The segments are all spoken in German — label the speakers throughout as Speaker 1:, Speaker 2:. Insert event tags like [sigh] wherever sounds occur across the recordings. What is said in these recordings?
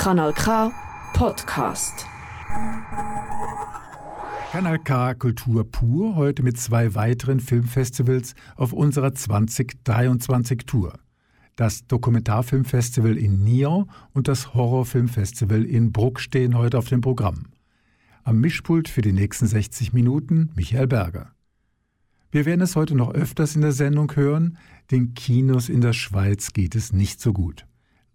Speaker 1: Kanal K Podcast.
Speaker 2: Kanal K Kultur pur heute mit zwei weiteren Filmfestivals auf unserer 2023 Tour. Das Dokumentarfilmfestival in Nyon und das Horrorfilmfestival in Bruck stehen heute auf dem Programm. Am Mischpult für die nächsten 60 Minuten Michael Berger. Wir werden es heute noch öfters in der Sendung hören, den Kinos in der Schweiz geht es nicht so gut.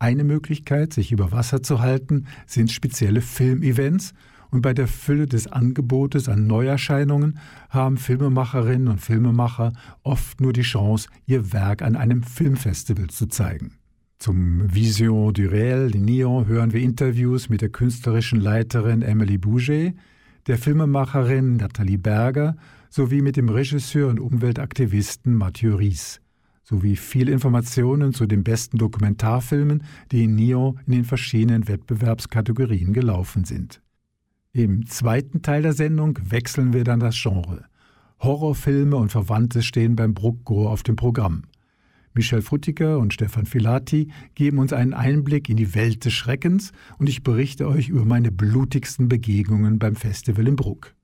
Speaker 2: Eine Möglichkeit, sich über Wasser zu halten, sind spezielle Filmevents und bei der Fülle des Angebotes an Neuerscheinungen haben Filmemacherinnen und Filmemacher oft nur die Chance, ihr Werk an einem Filmfestival zu zeigen. Zum Vision du Réel in Nyon hören wir Interviews mit der künstlerischen Leiterin Emily Bouget, der Filmemacherin Nathalie Berger sowie mit dem Regisseur und Umweltaktivisten Mathieu Ries sowie viele Informationen zu den besten Dokumentarfilmen, die in Nyon in den verschiedenen Wettbewerbskategorien gelaufen sind. Im zweiten Teil der Sendung wechseln wir dann das Genre. Horrorfilme und Verwandte stehen beim Bruckgor auf dem Programm. Michel Frutiger und Stefan Filati geben uns einen Einblick in die Welt des Schreckens und ich berichte euch über meine blutigsten Begegnungen beim Festival in Bruck.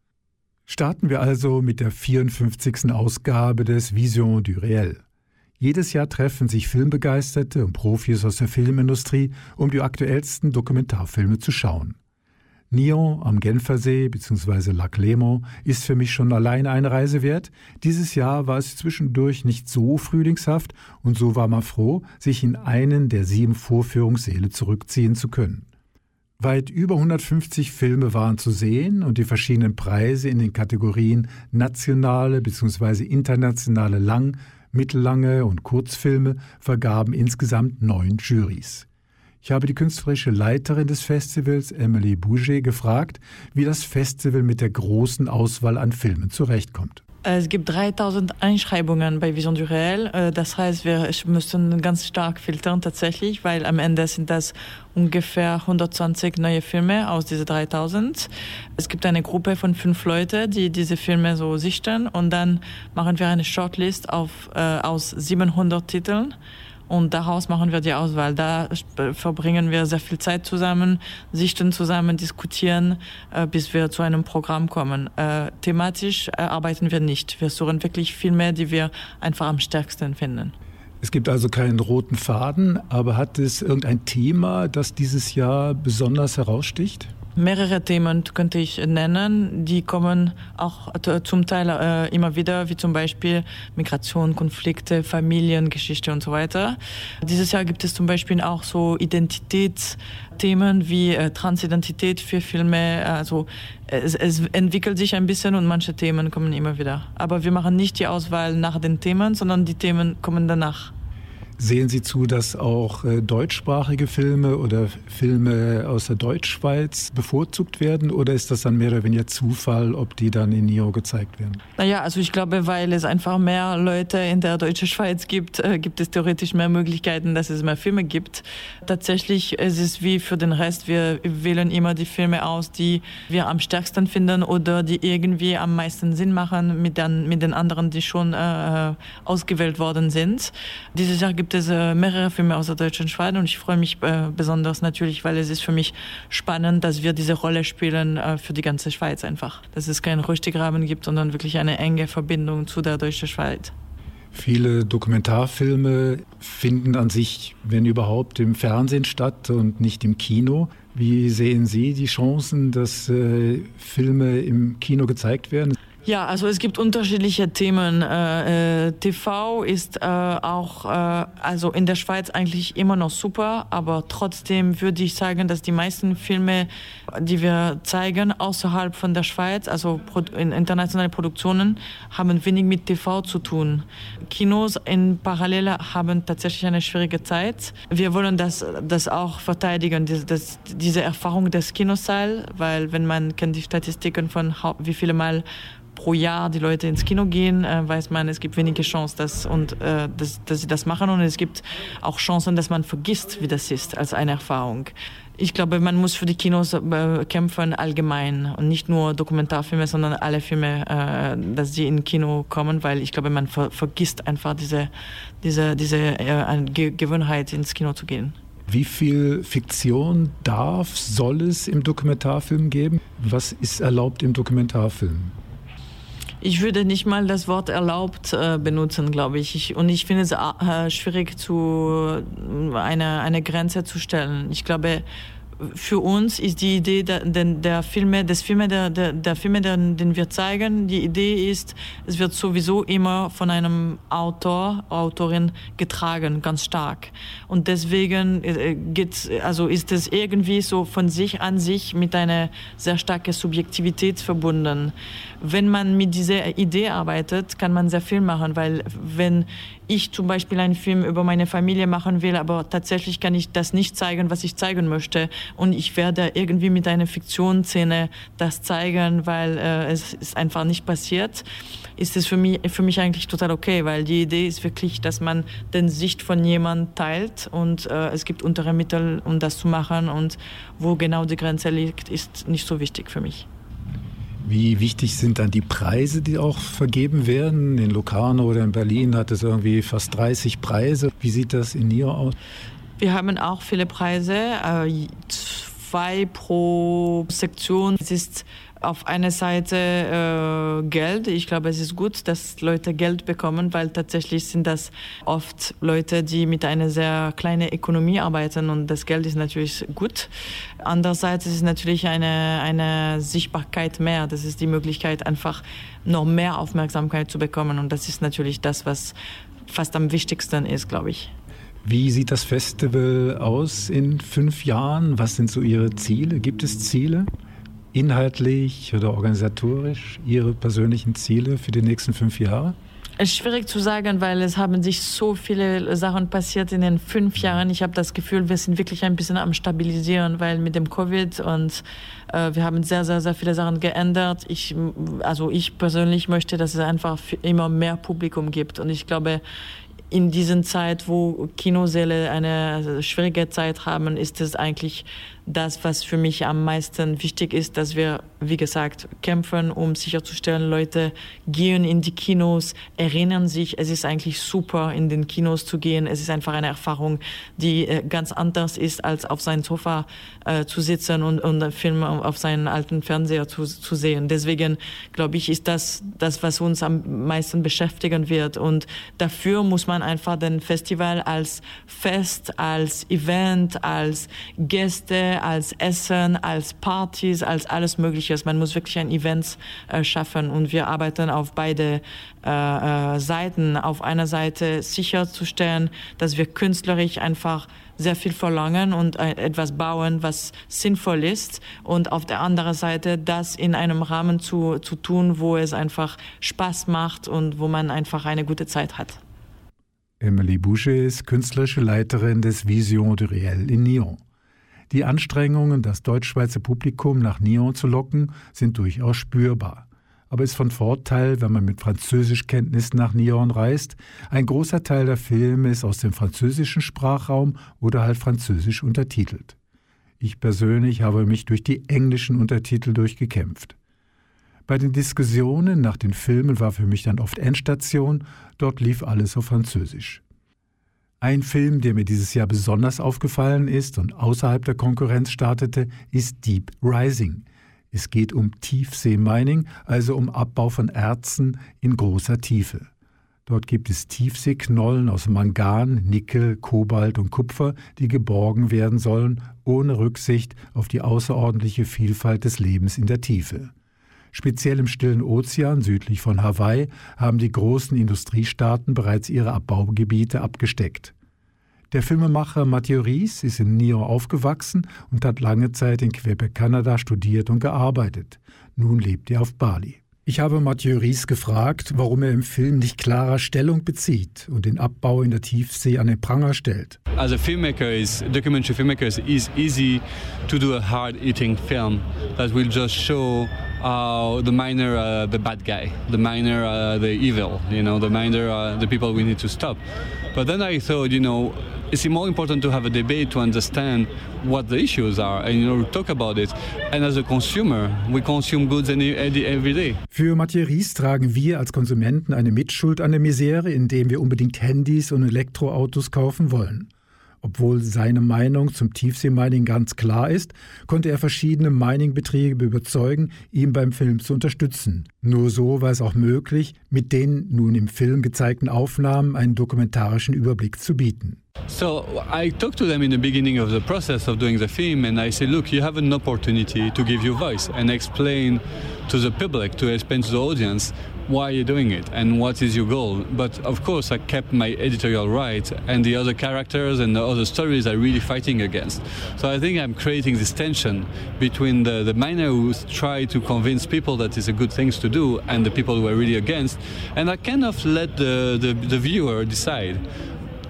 Speaker 2: Starten wir also mit der 54. Ausgabe des Vision du Réel. Jedes Jahr treffen sich Filmbegeisterte und Profis aus der Filmindustrie, um die aktuellsten Dokumentarfilme zu schauen. Nyon am Genfersee bzw. Lac Léman ist für mich schon alleine eine Reise wert. Dieses Jahr war es zwischendurch nicht so frühlingshaft und so war man froh, sich in einen der sieben Vorführungssäle zurückziehen zu können. Weit über 150 Filme waren zu sehen und die verschiedenen Preise in den Kategorien nationale bzw. internationale Lang-, mittellange und Kurzfilme vergaben insgesamt neun Jurys. Ich habe die künstlerische Leiterin des Festivals, Emily Bouget, gefragt, wie das Festival mit der großen Auswahl an Filmen zurechtkommt.
Speaker 3: Es gibt 3000 Einschreibungen bei Vision du Réel. Äh, das heißt, wir müssen ganz stark filtern tatsächlich, weil am Ende sind das ungefähr 120 neue Filme aus diesen 3000. Es gibt eine Gruppe von fünf Leuten, die diese Filme so sichten und dann machen wir eine Shortlist auf, äh, aus 700 Titeln und daraus machen wir die Auswahl. Da verbringen wir sehr viel Zeit zusammen, sichten zusammen, diskutieren, äh, bis wir zu einem Programm kommen. Äh, thematisch äh, arbeiten wir nicht. Wir suchen wirklich Filme, die wir einfach am stärksten finden.
Speaker 2: Es gibt also keinen roten Faden, aber hat es irgendein Thema, das dieses Jahr besonders heraussticht?
Speaker 3: Mehrere Themen könnte ich nennen, die kommen auch zum Teil äh, immer wieder, wie zum Beispiel Migration, Konflikte, Familiengeschichte und so weiter. Dieses Jahr gibt es zum Beispiel auch so Identitätsthemen wie äh, Transidentität für Filme. Also es, es entwickelt sich ein bisschen und manche Themen kommen immer wieder. Aber wir machen nicht die Auswahl nach den Themen, sondern die Themen kommen danach.
Speaker 2: Sehen Sie zu, dass auch äh, deutschsprachige Filme oder Filme aus der Deutschschweiz bevorzugt werden oder ist das dann mehr oder weniger Zufall, ob die dann in NIO gezeigt werden?
Speaker 3: Naja, also ich glaube, weil es einfach mehr Leute in der deutschen Schweiz gibt, äh, gibt es theoretisch mehr Möglichkeiten, dass es mehr Filme gibt. Tatsächlich ist es wie für den Rest, wir wählen immer die Filme aus, die wir am stärksten finden oder die irgendwie am meisten Sinn machen mit, den, mit den anderen, die schon äh, ausgewählt worden sind. Dieses Jahr gibt gibt es äh, mehrere Filme aus der deutschen Schweiz und ich freue mich äh, besonders natürlich, weil es ist für mich spannend, dass wir diese Rolle spielen äh, für die ganze Schweiz einfach. Dass es keinen Rüstigraben gibt, sondern wirklich eine enge Verbindung zu der deutschen Schweiz.
Speaker 2: Viele Dokumentarfilme finden an sich, wenn überhaupt, im Fernsehen statt und nicht im Kino. Wie sehen Sie die Chancen, dass äh, Filme im Kino gezeigt werden?
Speaker 3: Ja, also es gibt unterschiedliche Themen. Äh, äh TV ist äh, auch, äh, also in der Schweiz eigentlich immer noch super, aber trotzdem würde ich sagen, dass die meisten Filme, die wir zeigen, außerhalb von der Schweiz, also in internationale Produktionen, haben wenig mit TV zu tun. Kinos in Parallele haben tatsächlich eine schwierige Zeit. Wir wollen das, das auch verteidigen, das, das, diese Erfahrung des Kinosaal, weil wenn man kennt die Statistiken von wie viele Mal pro Jahr die Leute ins Kino gehen, äh, weiß man, es gibt wenige Chancen, dass, und, äh, dass, dass sie das machen. Und es gibt auch Chancen, dass man vergisst, wie das ist, als eine Erfahrung. Ich glaube, man muss für die Kinos äh, kämpfen allgemein und nicht nur Dokumentarfilme, sondern alle Filme, äh, dass sie in Kino kommen, weil ich glaube, man ver vergisst einfach diese, diese, diese äh, Gewohnheit, ins Kino zu gehen.
Speaker 2: Wie viel Fiktion darf, soll es im Dokumentarfilm geben? Was ist erlaubt im Dokumentarfilm?
Speaker 3: Ich würde nicht mal das Wort erlaubt äh, benutzen, glaube ich. ich. Und ich finde es äh, schwierig, zu, eine, eine Grenze zu stellen. Ich glaube, für uns ist die Idee der, der, der Filme, des Filme, der, der, der Filme, den, den wir zeigen, die Idee ist, es wird sowieso immer von einem Autor, Autorin getragen, ganz stark. Und deswegen äh, geht, also ist es irgendwie so von sich an sich mit einer sehr starken Subjektivität verbunden. Wenn man mit dieser Idee arbeitet, kann man sehr viel machen, weil wenn ich zum Beispiel einen Film über meine Familie machen will, aber tatsächlich kann ich das nicht zeigen, was ich zeigen möchte. Und ich werde irgendwie mit einer Fiktionsszene das zeigen, weil äh, es ist einfach nicht passiert, ist es für mich, für mich eigentlich total okay, weil die Idee ist wirklich, dass man den Sicht von jemandem teilt und äh, es gibt untere Mittel, um das zu machen. Und wo genau die Grenze liegt, ist nicht so wichtig für mich.
Speaker 2: Wie wichtig sind dann die Preise, die auch vergeben werden? In Locarno oder in Berlin hat es irgendwie fast 30 Preise. Wie sieht das in Nio aus?
Speaker 3: Wir haben auch viele Preise, äh, zwei pro Sektion. Es ist auf einer Seite äh, Geld. Ich glaube, es ist gut, dass Leute Geld bekommen, weil tatsächlich sind das oft Leute, die mit einer sehr kleinen Ökonomie arbeiten und das Geld ist natürlich gut. Andererseits ist es natürlich eine, eine Sichtbarkeit mehr. Das ist die Möglichkeit, einfach noch mehr Aufmerksamkeit zu bekommen und das ist natürlich das, was fast am wichtigsten ist, glaube ich.
Speaker 2: Wie sieht das Festival aus in fünf Jahren? Was sind so Ihre Ziele? Gibt es Ziele? Inhaltlich oder organisatorisch Ihre persönlichen Ziele für die nächsten fünf Jahre?
Speaker 3: Es ist schwierig zu sagen, weil es haben sich so viele Sachen passiert in den fünf Jahren. Ich habe das Gefühl, wir sind wirklich ein bisschen am Stabilisieren, weil mit dem Covid und äh, wir haben sehr, sehr, sehr viele Sachen geändert. Ich, also ich persönlich möchte, dass es einfach immer mehr Publikum gibt. Und ich glaube, in diesen Zeit, wo Kinosäle eine schwierige Zeit haben, ist es eigentlich das, was für mich am meisten wichtig ist, dass wir, wie gesagt, kämpfen, um sicherzustellen, Leute gehen in die Kinos, erinnern sich, es ist eigentlich super, in den Kinos zu gehen. Es ist einfach eine Erfahrung, die äh, ganz anders ist, als auf seinem Sofa äh, zu sitzen und, und Film auf seinen alten Fernseher zu, zu sehen. Deswegen, glaube ich, ist das das, was uns am meisten beschäftigen wird. Und dafür muss man einfach den Festival als Fest, als Event, als Gäste, als Essen, als Partys, als alles Mögliche. Man muss wirklich ein Event äh, schaffen und wir arbeiten auf beide äh, äh, Seiten. Auf einer Seite sicherzustellen, dass wir künstlerisch einfach sehr viel verlangen und äh, etwas bauen, was sinnvoll ist. Und auf der anderen Seite das in einem Rahmen zu, zu tun, wo es einfach Spaß macht und wo man einfach eine gute Zeit hat.
Speaker 2: Emily Boucher ist künstlerische Leiterin des Vision de Réel in Nyon. Die Anstrengungen, das deutsch-schweizer Publikum nach Nyon zu locken, sind durchaus spürbar. Aber ist von Vorteil, wenn man mit Französischkenntnissen nach Nyon reist. Ein großer Teil der Filme ist aus dem französischen Sprachraum oder halt französisch untertitelt. Ich persönlich habe mich durch die englischen Untertitel durchgekämpft. Bei den Diskussionen nach den Filmen war für mich dann oft Endstation, dort lief alles auf Französisch. Ein Film, der mir dieses Jahr besonders aufgefallen ist und außerhalb der Konkurrenz startete, ist Deep Rising. Es geht um Tiefseemining, also um Abbau von Erzen in großer Tiefe. Dort gibt es Tiefseeknollen aus Mangan, Nickel, Kobalt und Kupfer, die geborgen werden sollen, ohne Rücksicht auf die außerordentliche Vielfalt des Lebens in der Tiefe. Speziell im stillen Ozean südlich von Hawaii haben die großen Industriestaaten bereits ihre Abbaugebiete abgesteckt. Der Filmemacher Mathieu Ries ist in Nyon aufgewachsen und hat lange Zeit in Quebec, Kanada studiert und gearbeitet. Nun lebt er auf Bali. Ich habe Mathieu Ries gefragt, warum er im Film nicht klarer Stellung bezieht und den Abbau in der Tiefsee an den Pranger stellt.
Speaker 4: As a filmmaker, is documentary filmmaker, is easy to do a hard-eating film that will just show uh, the miner, uh, the bad guy, the miner, uh, the evil, you know, the miner, uh, the people we need to stop. But then I thought, you know, it's more important to have a debate to understand what the issues are and you know talk about it. And as a consumer, we consume goods every day.
Speaker 2: Für Mathieu Ries tragen wir als Konsumenten eine Mitschuld an der Misere, indem wir unbedingt Handys und Elektroautos kaufen wollen. Obwohl seine Meinung zum Tiefseemining ganz klar ist, konnte er verschiedene Miningbetriebe überzeugen, ihn beim Film zu unterstützen. Nur so war es auch möglich, mit den nun im Film gezeigten Aufnahmen einen dokumentarischen Überblick zu bieten.
Speaker 4: So I talked to them in the beginning of the process of doing the film, and I said, "Look, you have an opportunity to give your voice and explain to the public, to explain to the audience why are you're doing it and what is your goal." But of course, I kept my editorial right, and the other characters and the other stories are really fighting against. So I think I'm creating this tension between the, the miner who try to convince people that it's a good thing to do and the people who are really against, and I kind of let the, the, the viewer decide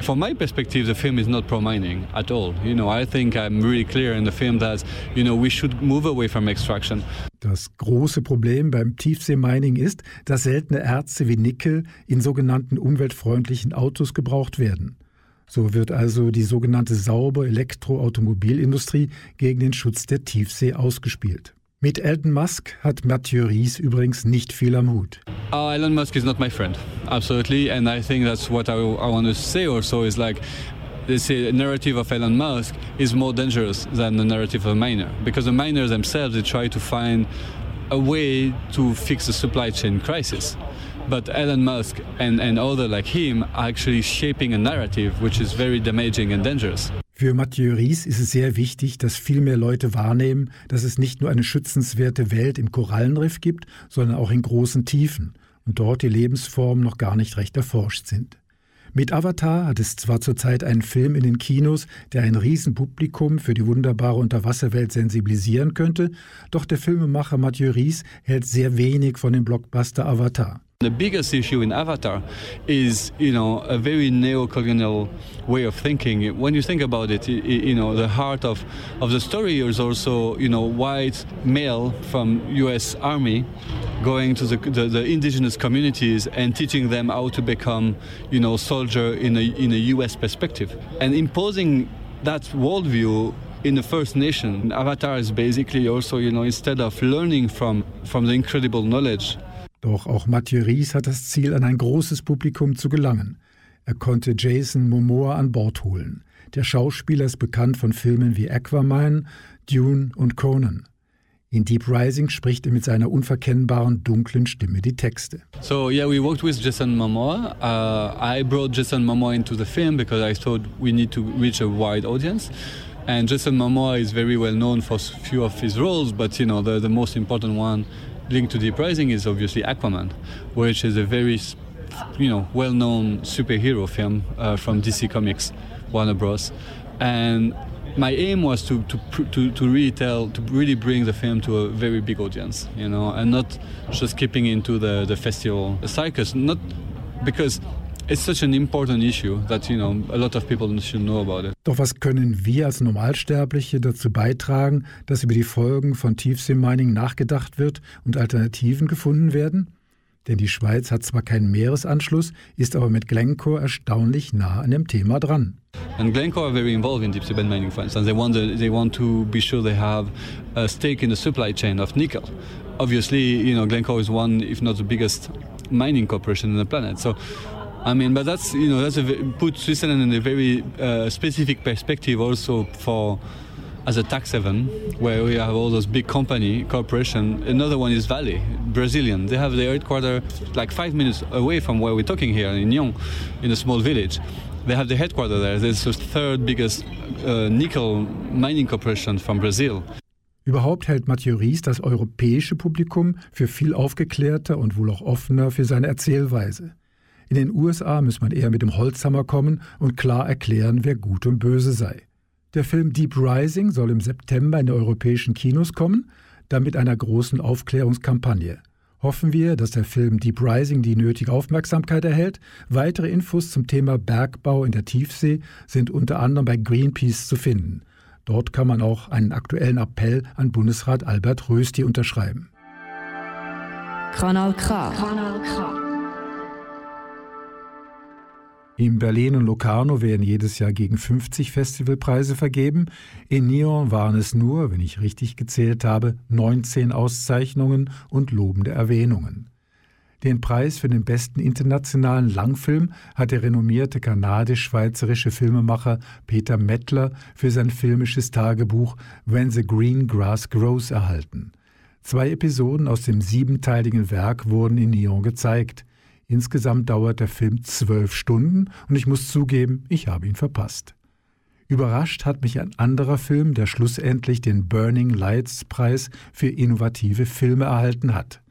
Speaker 4: from my perspective, the film is not pro-mining at all. You know, I think I'm really clear in the film that, you know, we should move away from extraction.
Speaker 2: Das große Problem beim Tiefseemining ist, dass seltene Erze wie Nickel in sogenannten umweltfreundlichen Autos gebraucht werden. So wird also die sogenannte saubere Elektroautomobilindustrie gegen den Schutz der Tiefsee ausgespielt. Mit Elon Musk hat Mathieu Ries übrigens nicht viel am Hut.
Speaker 4: Uh, Elon Musk is not my friend, absolutely, and I think that's what I, I want to say also is like the narrative of Elon Musk is more dangerous than the narrative of a miner because the miners themselves they try to find a way to fix the supply chain crisis. But Elon Musk and, and others like him are actually shaping a narrative which is very damaging and dangerous.
Speaker 2: Für Mathieu Ries ist es sehr wichtig, dass viel mehr Leute wahrnehmen, dass es nicht nur eine schützenswerte Welt im Korallenriff gibt, sondern auch in großen Tiefen und dort die Lebensformen noch gar nicht recht erforscht sind. Mit Avatar hat es zwar zurzeit einen Film in den Kinos, der ein Riesenpublikum für die wunderbare Unterwasserwelt sensibilisieren könnte, doch der Filmemacher Mathieu Ries hält sehr wenig von dem Blockbuster Avatar.
Speaker 4: The biggest issue in Avatar is, you know, a very neo-colonial way of thinking. When you think about it, you know, the heart of, of the story is also, you know, white male from U.S. Army going to the, the, the, indigenous communities and teaching them how to become, you know, soldier in a, in a U.S. perspective. And imposing that worldview in the First Nation, Avatar is basically also, you know, instead of learning from, from the incredible knowledge
Speaker 2: Doch auch Mathieu Ries hat das Ziel, an ein großes Publikum zu gelangen. Er konnte Jason Momoa an Bord holen. Der Schauspieler ist bekannt von Filmen wie Aquaman, Dune und Conan. In Deep Rising spricht er mit seiner unverkennbaren dunklen Stimme die Texte.
Speaker 4: So yeah, we worked with Jason Momoa. Uh, I brought Jason Momoa into the film because I thought we need to reach a wide audience. And Jason Momoa is very well known for a few of his roles, but you know the, the most important one linked to the Rising is obviously Aquaman, which is a very, you know, well-known superhero film uh, from DC Comics, Warner Bros. And my aim was to, to, to, to really tell, to really bring the film to a very big audience, you know, and not just keeping into the, the festival circus, not because it's such an important issue that you know a lot of people should know about it.
Speaker 2: Doch was können wir als Normalsterbliche dazu beitragen, dass über die Folgen von Tiefseemining nachgedacht wird und Alternativen gefunden werden? Denn die Schweiz hat zwar keinen Meeresanschluss, ist aber mit Glencore erstaunlich nah an dem Thema dran.
Speaker 4: And Glencore are very involved in deep sea bed mining, for instance. They want, the, they want to be sure they have a stake in the supply chain of nickel. Obviously, you know, Glencore is one, if not the biggest mining corporation on the planet. So I mean, but that's you know that's a, put Switzerland in a very uh, specific perspective also for as a tax haven where we have all those big company corporation. Another one is Vale, Brazilian. They have their headquarters like five minutes away from where we're talking here in Nyon, in a small village. They have the headquarters there. It's the third biggest uh, nickel mining corporation from Brazil.
Speaker 2: Überhaupt hält Mathieu Ries das europäische Publikum für viel aufgeklärter und wohl auch offener für seine Erzählweise. In den USA muss man eher mit dem Holzhammer kommen und klar erklären, wer gut und böse sei. Der Film Deep Rising soll im September in die europäischen Kinos kommen, dann mit einer großen Aufklärungskampagne. Hoffen wir, dass der Film Deep Rising die nötige Aufmerksamkeit erhält. Weitere Infos zum Thema Bergbau in der Tiefsee sind unter anderem bei Greenpeace zu finden. Dort kann man auch einen aktuellen Appell an Bundesrat Albert Rösti unterschreiben.
Speaker 1: Kanal K. Kanal K.
Speaker 2: In Berlin und Locarno werden jedes Jahr gegen 50 Festivalpreise vergeben. In Nyon waren es nur, wenn ich richtig gezählt habe, 19 Auszeichnungen und lobende Erwähnungen. Den Preis für den besten internationalen Langfilm hat der renommierte kanadisch-schweizerische Filmemacher Peter Mettler für sein filmisches Tagebuch When the Green Grass Grows erhalten. Zwei Episoden aus dem siebenteiligen Werk wurden in Nyon gezeigt. Insgesamt dauert der Film zwölf Stunden und ich muss zugeben, ich habe ihn verpasst. Überrascht hat mich ein anderer Film, der schlussendlich den Burning Lights Preis für innovative Filme erhalten hat.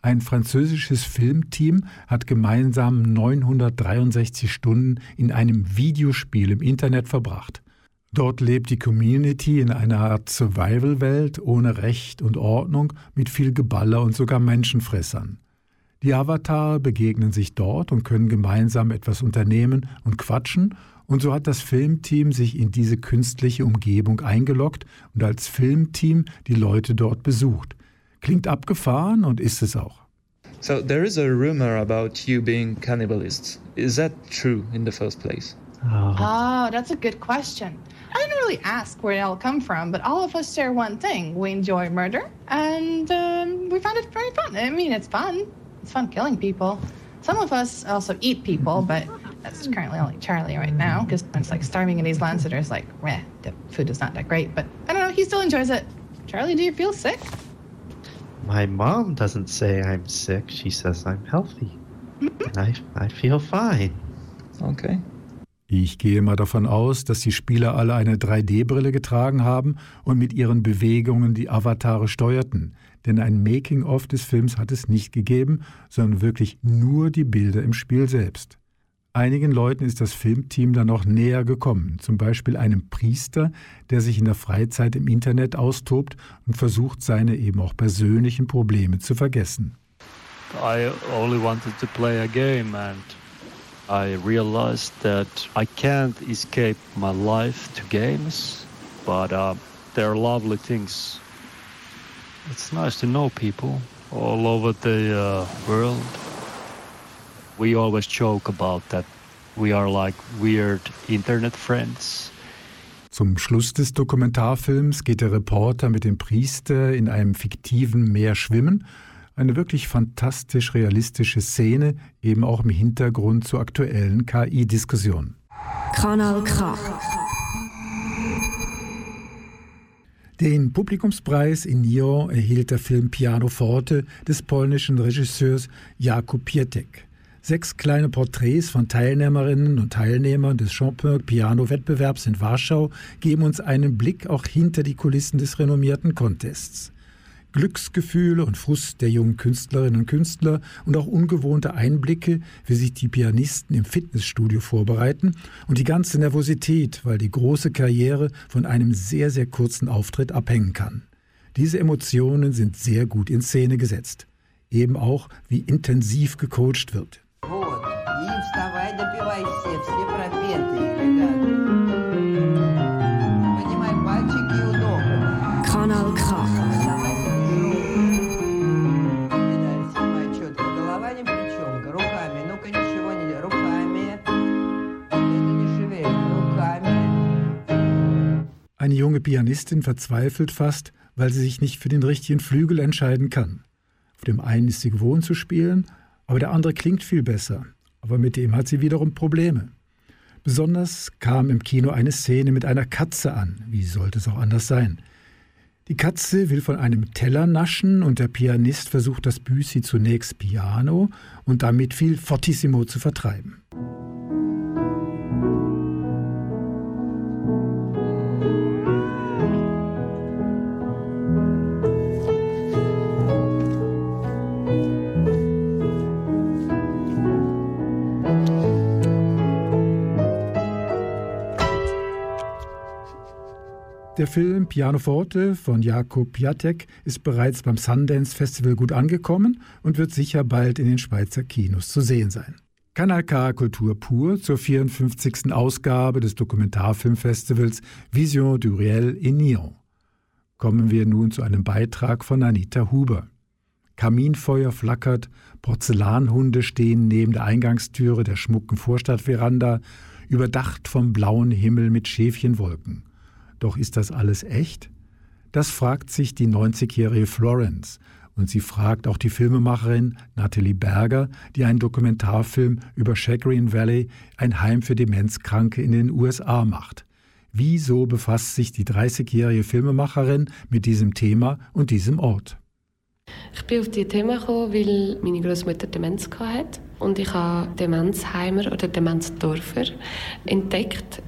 Speaker 2: Ein französisches Filmteam hat gemeinsam 963 Stunden in einem Videospiel im Internet verbracht. Dort lebt die Community in einer Art Survival-Welt ohne Recht und Ordnung mit viel Geballer und sogar Menschenfressern. Die Avatare begegnen sich dort und können gemeinsam etwas unternehmen und quatschen, und so hat das Filmteam sich in diese künstliche Umgebung eingeloggt und als Filmteam die Leute dort besucht. Klingt abgefahren und ist es auch.
Speaker 5: So there is a rumor about you being cannibalists. Is that true in the first place?
Speaker 6: Oh. oh, that's a good question. I didn't really ask where it all come from, but all of us share one thing: we enjoy murder, and um, we find it very fun. I mean, it's fun. It's fun killing people. Some of us also eat people, but that's currently only Charlie right now because it's like starving in these lands that are like, meh, the food is not that great. But I don't know, he still enjoys it. Charlie, do you feel sick?
Speaker 7: My mom doesn't say I'm sick. She says I'm healthy. Mm-hmm. and I, I feel fine.
Speaker 5: Okay.
Speaker 2: Ich gehe mal davon aus, dass die Spieler alle eine 3D-Brille getragen haben und mit ihren Bewegungen die Avatare steuerten. Denn ein Making-of des Films hat es nicht gegeben, sondern wirklich nur die Bilder im Spiel selbst. Einigen Leuten ist das Filmteam dann noch näher gekommen, zum Beispiel einem Priester, der sich in der Freizeit im Internet austobt und versucht, seine eben auch persönlichen Probleme zu vergessen.
Speaker 8: I only wanted to play a game and I realized that I can't escape my life to games, but uh, they're lovely things. It's nice to know people all over the uh, world we always joke about that we are like weird internet friends.
Speaker 2: Zum Schluss des Dokumentarfilms geht der Reporter mit dem Priester in einem fiktiven Meer schwimmen. Eine wirklich fantastisch realistische Szene, eben auch im Hintergrund zur aktuellen KI-Diskussion. Kanal K. Den Publikumspreis in Nyon erhielt der Film Piano Forte des polnischen Regisseurs Jakub Pietek. Sechs kleine Porträts von Teilnehmerinnen und Teilnehmern des Chopin Piano-Wettbewerbs in Warschau geben uns einen Blick auch hinter die Kulissen des renommierten Contests. Glücksgefühle und Frust der jungen Künstlerinnen und Künstler und auch ungewohnte Einblicke, wie sich die Pianisten im Fitnessstudio vorbereiten und die ganze Nervosität, weil die große Karriere von einem sehr, sehr kurzen Auftritt abhängen kann. Diese Emotionen sind sehr gut in Szene gesetzt. Eben auch, wie intensiv gecoacht wird. вставай, допивай все, все пропетые, Eine junge Pianistin verzweifelt fast, weil sie sich nicht für den richtigen Flügel entscheiden kann. Auf dem einen ist sie gewohnt zu spielen, aber der andere klingt viel besser aber mit dem hat sie wiederum Probleme. Besonders kam im Kino eine Szene mit einer Katze an. Wie sollte es auch anders sein? Die Katze will von einem Teller naschen und der Pianist versucht das Büsi zunächst Piano und damit viel Fortissimo zu vertreiben. Der Film Pianoforte von Jakub Piatek ist bereits beim Sundance Festival gut angekommen und wird sicher bald in den Schweizer Kinos zu sehen sein. Kanal K Kultur pur zur 54. Ausgabe des Dokumentarfilmfestivals Vision du Réel in Nyon. Kommen wir nun zu einem Beitrag von Anita Huber. Kaminfeuer flackert, Porzellanhunde stehen neben der Eingangstüre der schmucken Vorstadtveranda, überdacht vom blauen Himmel mit Schäfchenwolken. Doch ist das alles echt? Das fragt sich die 90-jährige Florence und sie fragt auch die Filmemacherin Nathalie Berger, die einen Dokumentarfilm über Chagrin Valley, ein Heim für Demenzkranke in den USA macht. Wieso befasst sich die 30-jährige Filmemacherin mit diesem Thema und diesem Ort?
Speaker 9: Ich bin auf dieses Thema gekommen, weil meine Großmutter Demenz hatte und ich habe Demenzheimer oder Demenzdorfer entdeckt.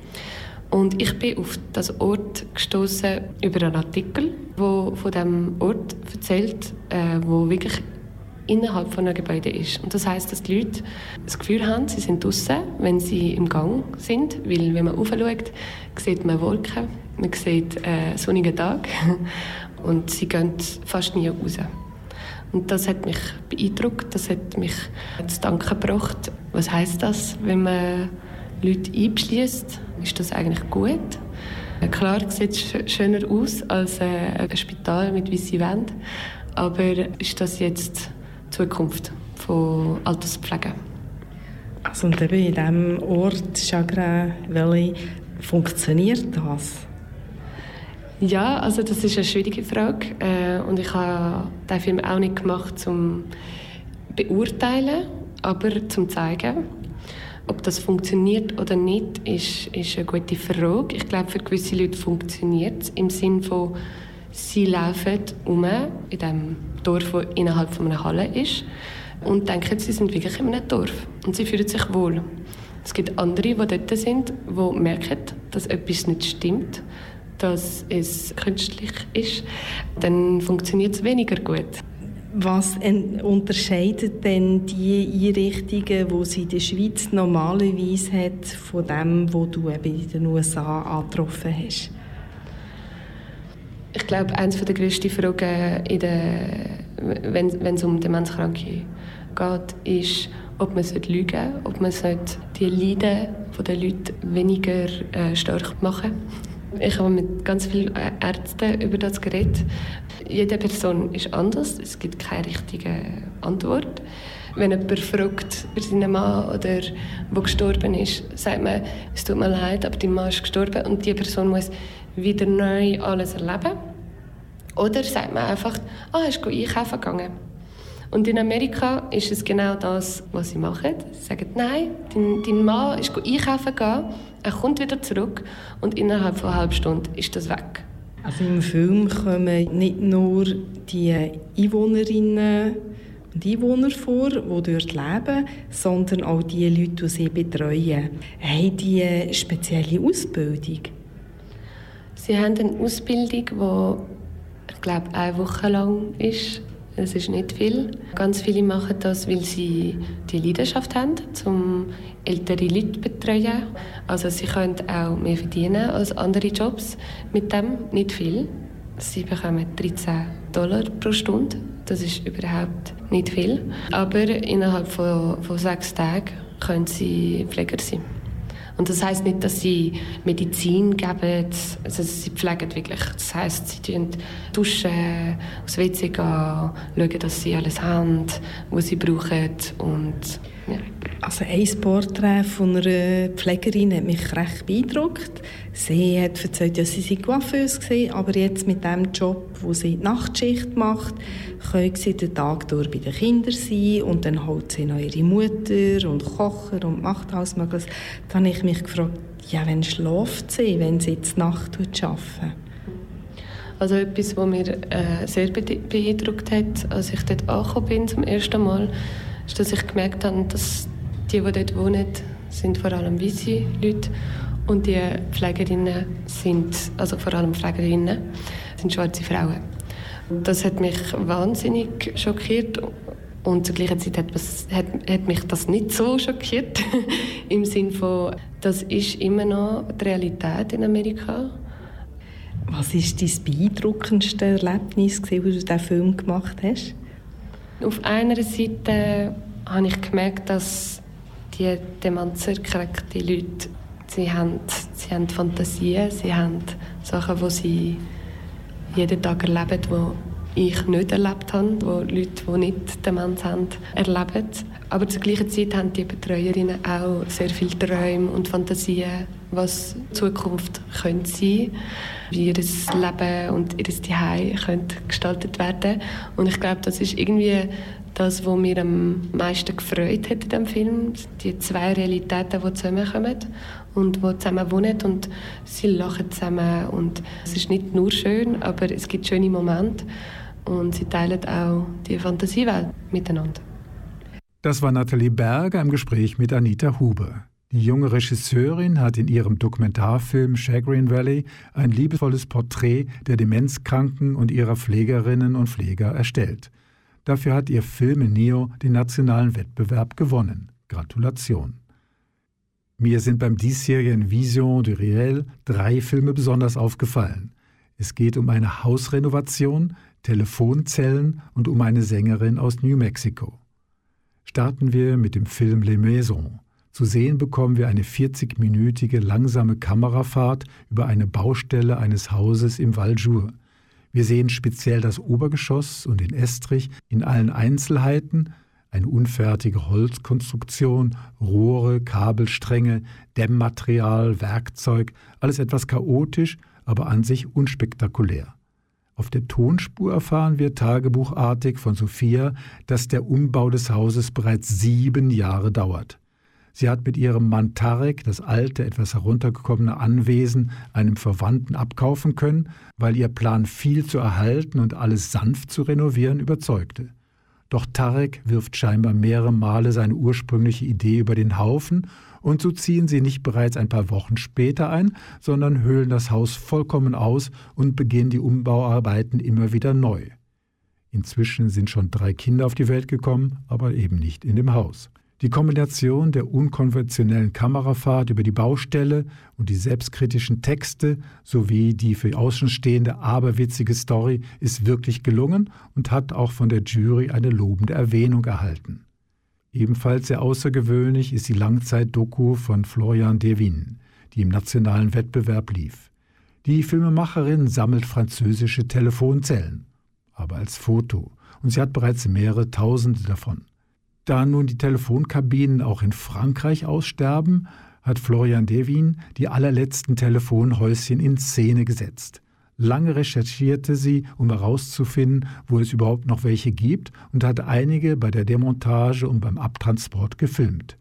Speaker 9: Und ich bin auf das Ort gestoßen über einen Artikel, wo von dem Ort erzählt, äh, wo wirklich innerhalb von einem Gebäude ist. Und das heißt, dass die Leute das Gefühl haben, sie sind draußen, wenn sie im Gang sind, weil wenn man aufschaut, sieht man Wolken, man sieht äh, sonnigen Tag [laughs] und sie gehen fast nie raus. Und das hat mich beeindruckt, das hat mich zu danken gebracht. Was heißt das, wenn man Leute einschließt? Ist das eigentlich gut? Klar sieht es schöner aus als äh, ein Spital mit weißen Wänden, aber ist das jetzt Zukunft von Alterspflege.
Speaker 10: Also und eben in diesem Ort Chagrin Valley funktioniert das?
Speaker 9: Ja, also das ist eine schwierige Frage äh, und ich habe den Film auch nicht gemacht zum beurteilen, aber zum zeigen. Ob das funktioniert oder nicht, ist, ist eine gute Frage. Ich glaube, für gewisse Leute funktioniert es im Sinne von, sie laufen um in dem Dorf, das innerhalb von einer Halle ist und denken, sie sind wirklich in einem Dorf und sie fühlen sich wohl. Es gibt andere, die dort sind, die merken, dass etwas nicht stimmt, dass es künstlich ist. Dann funktioniert es weniger gut.
Speaker 10: Was unterscheidet denn die Einrichtungen, die sie in der Schweiz normalerweise hat, von dem, wo du eben in den USA angetroffen hast?
Speaker 9: Ich glaube, eines der grössten Fragen, in der, wenn, wenn es um Demenzkranke geht, ist, ob man lügen sollte, ob man die Leiden der Leute weniger äh, stark machen Ich habe mit ganz vielen Ärzten über das geredet. Jede Person ist anders, es gibt keine richtige Antwort. Wenn jemand fragt über seinen Mann oder der gestorben ist, sagt man, es tut mir leid, aber dein Mann ist gestorben und die Person muss wieder neu alles erleben. Oder sagt man einfach, ah, oh, ist einkaufen gegangen. Und in Amerika ist es genau das, was sie machen. Sie sagen, nein, dein, dein Mann ist einkaufen gegangen, er kommt wieder zurück und innerhalb von einer halben Stunde ist das weg.
Speaker 10: Also im Film kommen nicht nur die Einwohnerinnen und Einwohner vor, die dort leben, sondern auch die Leute, die sie betreuen. Haben die eine spezielle Ausbildung?
Speaker 9: Sie haben eine Ausbildung, die, ich glaube, eine Woche lang ist. Es ist nicht viel. Ganz viele machen das, weil sie die Leidenschaft haben, um ältere Leute zu betreuen. Also sie können auch mehr verdienen als andere Jobs mit dem. Nicht viel. Sie bekommen 13 Dollar pro Stunde. Das ist überhaupt nicht viel. Aber innerhalb von, von sechs Tagen können sie Pfleger sein. Und das heißt nicht, dass sie Medizin geben, also sie pflegen wirklich. Das heißt, sie tun duschen, aufs WC gehen, schauen, dass sie alles haben, was sie brauchen und ja.
Speaker 10: Also ein Porträt von einer Pflegerin hat mich recht beeindruckt. Sie hat erzählt, dass sie sei Coiffeuse war, aber jetzt mit dem Job, wo sie die Nachtschicht macht, können sie den Tag durch bei den Kindern sein und dann holt sie noch ihre Mutter und kocht und macht alles Mögliche. Dann habe ich mich gefragt, ja, wann schläft sie, wenn sie jetzt Nacht arbeitet?
Speaker 9: Also etwas, was mich äh, sehr beeindruckt hat, als ich dort angekommen bin zum ersten Mal, ist, dass ich gemerkt habe, dass die, die dort wohnen, sind vor allem weiße Leute und die Pflegerinnen sind, also vor allem Pflegerinnen, sind schwarze Frauen. Das hat mich wahnsinnig schockiert und zur gleichen Zeit hat, hat, hat mich das nicht so schockiert. [laughs] Im Sinne von, das ist immer noch die Realität in Amerika.
Speaker 10: Was war dein beeindruckendste Erlebnis, das du diesen Film gemacht hast?
Speaker 9: Auf einer Seite habe ich gemerkt, dass die demenzerkrankten Leute sie haben, sie haben Fantasien, sie haben Sachen, die sie jeden Tag erleben, die ich nicht erlebt habe, die Leute, die nicht Demenz haben, erleben. Aber zur gleichen Zeit haben die Betreuerinnen auch sehr viele Träume und Fantasien, was Zukunft könnte sein, wie ihr Leben und ihr Zuhause gestaltet werden. Und ich glaube, das ist irgendwie das, was mir am meisten gefreut hat in diesem Film. Die zwei Realitäten, die zusammenkommen und die zusammen wohnen und sie lachen zusammen. Und es ist nicht nur schön, aber es gibt schöne Momente und sie teilen auch die Fantasiewelt miteinander.
Speaker 2: Das war Nathalie Berger im Gespräch mit Anita Huber. Die junge Regisseurin hat in ihrem Dokumentarfilm Chagrin Valley ein liebevolles Porträt der Demenzkranken und ihrer Pflegerinnen und Pfleger erstellt. Dafür hat ihr Film in Neo den nationalen Wettbewerb gewonnen. Gratulation. Mir sind beim diesjährigen Vision du Réel drei Filme besonders aufgefallen. Es geht um eine Hausrenovation, Telefonzellen und um eine Sängerin aus New Mexico. Starten wir mit dem Film Les Maisons. Zu sehen bekommen wir eine 40-minütige langsame Kamerafahrt über eine Baustelle eines Hauses im Val Jour. Wir sehen speziell das Obergeschoss und den Estrich in allen Einzelheiten, eine unfertige Holzkonstruktion, Rohre, Kabelstränge, Dämmmaterial, Werkzeug, alles etwas chaotisch, aber an sich unspektakulär. Auf der Tonspur erfahren wir tagebuchartig von Sophia, dass der Umbau des Hauses bereits sieben Jahre dauert. Sie hat mit ihrem Mann Tarek das alte, etwas heruntergekommene Anwesen einem Verwandten abkaufen können, weil ihr Plan viel zu erhalten und alles sanft zu renovieren überzeugte. Doch Tarek wirft scheinbar mehrere Male seine ursprüngliche Idee über den Haufen und so ziehen sie nicht bereits ein paar Wochen später ein, sondern höhlen das Haus vollkommen aus und beginnen die Umbauarbeiten immer wieder neu. Inzwischen sind schon drei Kinder auf die Welt gekommen, aber eben nicht in dem Haus. Die Kombination der unkonventionellen Kamerafahrt über die Baustelle und die selbstkritischen Texte sowie die für Außenstehende aberwitzige Story ist wirklich gelungen und hat auch von der Jury eine lobende Erwähnung erhalten. Ebenfalls sehr außergewöhnlich ist die Langzeit-Doku von Florian Devin, die im nationalen Wettbewerb lief. Die Filmemacherin sammelt französische Telefonzellen, aber als Foto, und sie hat bereits mehrere Tausende davon. Da nun die Telefonkabinen auch in Frankreich aussterben, hat Florian Devin die allerletzten Telefonhäuschen in Szene gesetzt. Lange recherchierte sie, um herauszufinden, wo es überhaupt noch welche gibt und hat einige bei der Demontage und beim Abtransport gefilmt.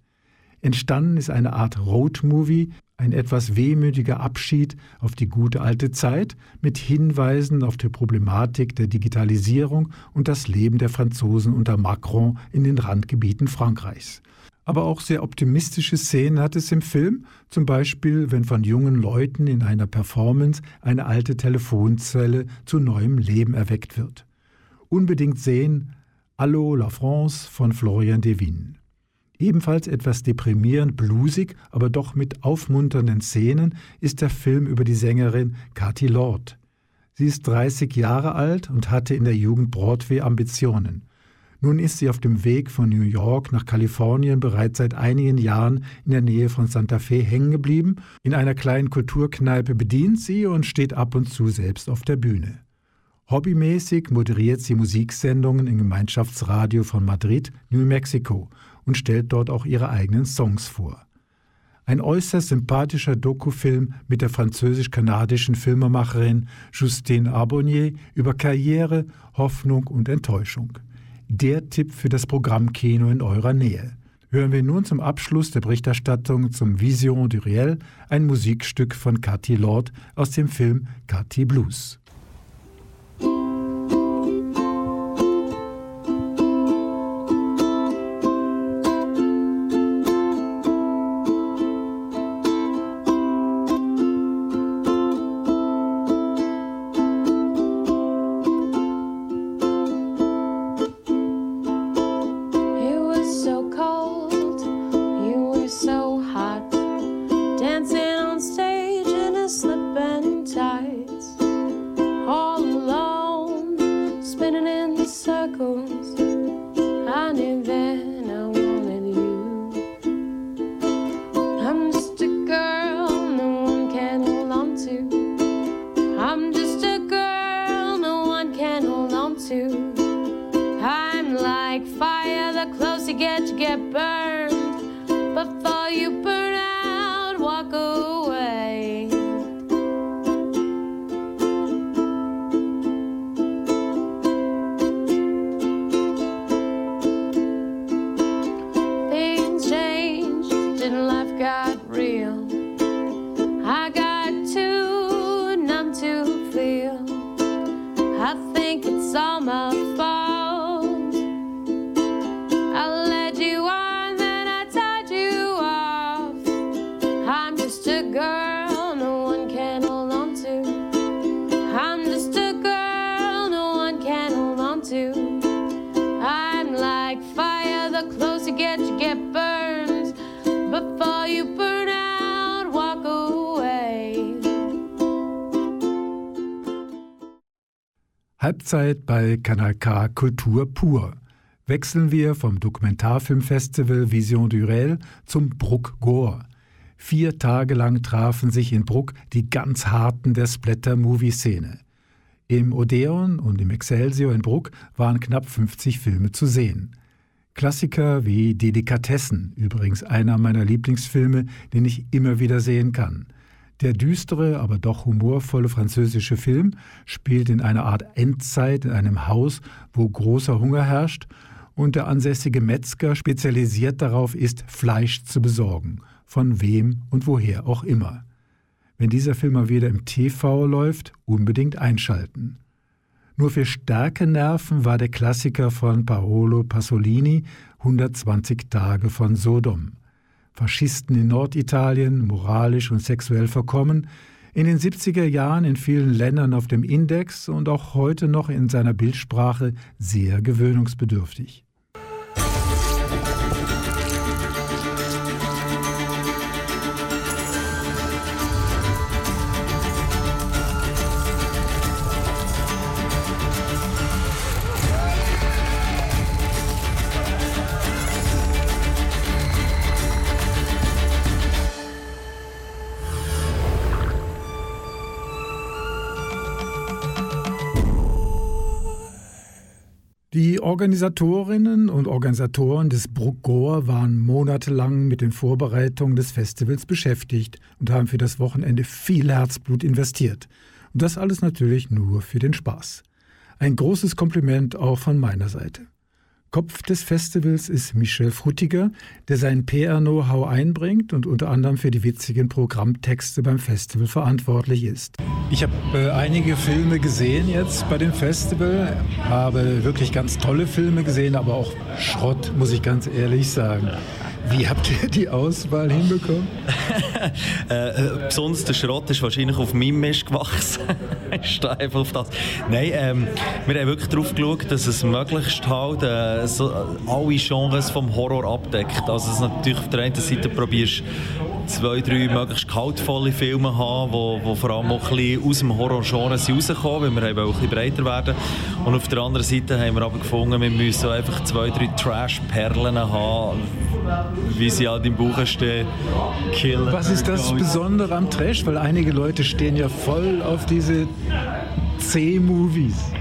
Speaker 2: Entstanden ist eine Art Roadmovie, ein etwas wehmütiger Abschied auf die gute alte Zeit mit Hinweisen auf die Problematik der Digitalisierung und das Leben der Franzosen unter Macron in den Randgebieten Frankreichs. Aber auch sehr optimistische Szenen hat es im Film, zum Beispiel wenn von jungen Leuten in einer Performance eine alte Telefonzelle zu neuem Leben erweckt wird. Unbedingt sehen Allo la France von Florian Devin. Ebenfalls etwas deprimierend blusig, aber doch mit aufmunternden Szenen ist der Film über die Sängerin Cathy Lord. Sie ist 30 Jahre alt und hatte in der Jugend Broadway-Ambitionen. Nun ist sie auf dem Weg von New York nach Kalifornien bereits seit einigen Jahren in der Nähe von Santa Fe hängen geblieben. In einer kleinen Kulturkneipe bedient sie und steht ab und zu selbst auf der Bühne. Hobbymäßig moderiert sie Musiksendungen im Gemeinschaftsradio von Madrid, New Mexico und stellt dort auch ihre eigenen Songs vor. Ein äußerst sympathischer Dokufilm mit der französisch-kanadischen Filmemacherin Justine Arbonnier über Karriere, Hoffnung und Enttäuschung. Der Tipp für das Programmkino in eurer Nähe. Hören wir nun zum Abschluss der Berichterstattung zum Vision du Réel ein Musikstück von Cathy Lord aus dem Film Cathy Blues.
Speaker 11: I think it's all my fault.
Speaker 2: Halbzeit bei Kanal K Kultur pur. Wechseln wir vom Dokumentarfilmfestival Vision du zum Bruck Gore. Vier Tage lang trafen sich in Bruck die ganz harten der Splatter-Movie-Szene. Im Odeon und im Excelsior in Bruck waren knapp 50 Filme zu sehen. Klassiker wie Delikatessen, übrigens einer meiner Lieblingsfilme, den ich immer wieder sehen kann. Der düstere, aber doch humorvolle französische Film spielt in einer Art Endzeit in einem Haus, wo großer Hunger herrscht und der ansässige Metzger spezialisiert darauf ist, Fleisch zu besorgen, von wem und woher auch immer. Wenn dieser Film mal wieder im TV läuft, unbedingt einschalten. Nur für starke Nerven war der Klassiker von Paolo Pasolini 120 Tage von Sodom. Faschisten in Norditalien, moralisch und sexuell verkommen, in den 70er Jahren in vielen Ländern auf dem Index und auch heute noch in seiner Bildsprache sehr gewöhnungsbedürftig. Die Organisatorinnen und Organisatoren des Bruckgor waren monatelang mit den Vorbereitungen des Festivals beschäftigt und haben für das Wochenende viel Herzblut investiert. Und das alles natürlich nur für den Spaß. Ein großes Kompliment auch von meiner Seite. Kopf des Festivals ist Michel Frutiger, der sein PR-Know-how einbringt und unter anderem für die witzigen Programmtexte beim Festival verantwortlich ist. Ich habe äh, einige Filme gesehen jetzt bei dem Festival, habe wirklich ganz tolle Filme gesehen, aber auch Schrott, muss ich ganz ehrlich sagen. Wie habt ihr die Auswahl hinbekommen? [laughs]
Speaker 11: äh, äh, besonders der Schrott ist wahrscheinlich auf meinem Mist gewachsen. [laughs] stehe einfach auf das. Nein, ähm, wir haben wirklich darauf geschaut, dass es möglichst halt äh, so, alle Genres vom Horror abdeckt. Also dass natürlich auf der einen Seite probierst zwei, drei möglichst kaltvolle Filme haben, wo, wo vor allem auch ein bisschen aus dem Horror-Genre rauskommen, weil wir auch ein bisschen breiter werden. Und auf der anderen Seite haben wir aber gefunden, wir müssen einfach zwei, drei Trash-Perlen haben, wie sie halt im Buch stehen.
Speaker 2: Killer. Was ist das Besondere am Trash? Weil einige Leute stehen ja voll auf diese C-Movies.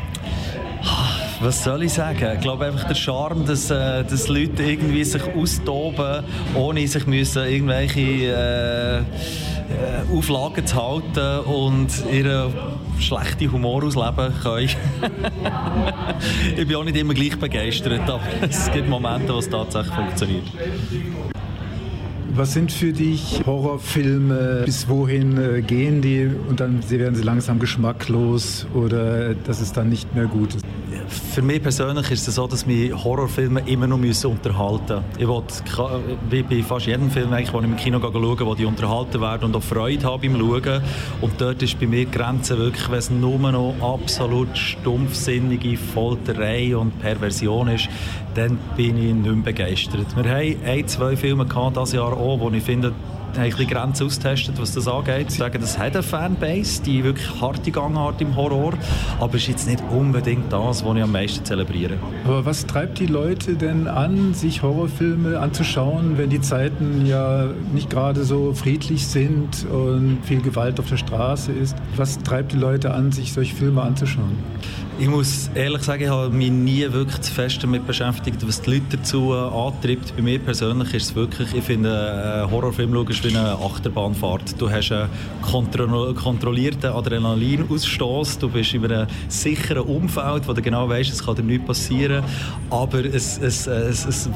Speaker 11: Was soll ich sagen? Ich glaube einfach der Charme, dass, äh, dass Leute irgendwie sich austoben, ohne sich müssen irgendwelche äh, äh, Auflagen zu halten und ihren schlechten Humor ausleben können. [laughs] ich bin auch nicht immer gleich begeistert, aber es gibt Momente, wo es tatsächlich funktioniert.
Speaker 2: Was sind für dich Horrorfilme? Bis wohin äh, gehen die und dann werden sie langsam geschmacklos oder dass es dann nicht mehr gut ist?
Speaker 11: Für mich persönlich ist es so, dass mich Horrorfilme immer noch unterhalten müssen. Ich will, wie bei fast jedem Film, eigentlich, wo ich im Kino schaue, wo die unterhalten werden und auch Freude habe beim Schauen. Und dort ist bei mir die Grenze wirklich, wenn es nur noch absolut stumpfsinnige Folterei und Perversion ist, dann bin ich nicht mehr begeistert. Wir haben ein, zwei Filme gehabt, dieses Jahr auch, wo ich finde, haben ein Grenzen austestet, was das angeht. Sie sagen, das hat eine Fanbase, die wirklich harte Gangart im Horror, aber es ist jetzt nicht unbedingt das, was ich am meisten zelebriere.
Speaker 2: Aber was treibt die Leute denn an, sich Horrorfilme anzuschauen, wenn die Zeiten ja nicht gerade so friedlich sind und viel Gewalt auf der Straße ist? Was treibt die Leute an, sich solche Filme anzuschauen?
Speaker 11: Ich muss ehrlich sagen, ich habe mich nie wirklich zu fest damit beschäftigt, was die Leute dazu antreibt. Bei mir persönlich ist es wirklich, ich finde, ein Horrorfilm schauen wie eine Achterbahnfahrt. Du hast einen kontro kontrollierten Adrenalinausstoß, du bist in einem sicheren Umfeld, wo du genau weißt, es kann dir nichts passieren, aber es, es, es, es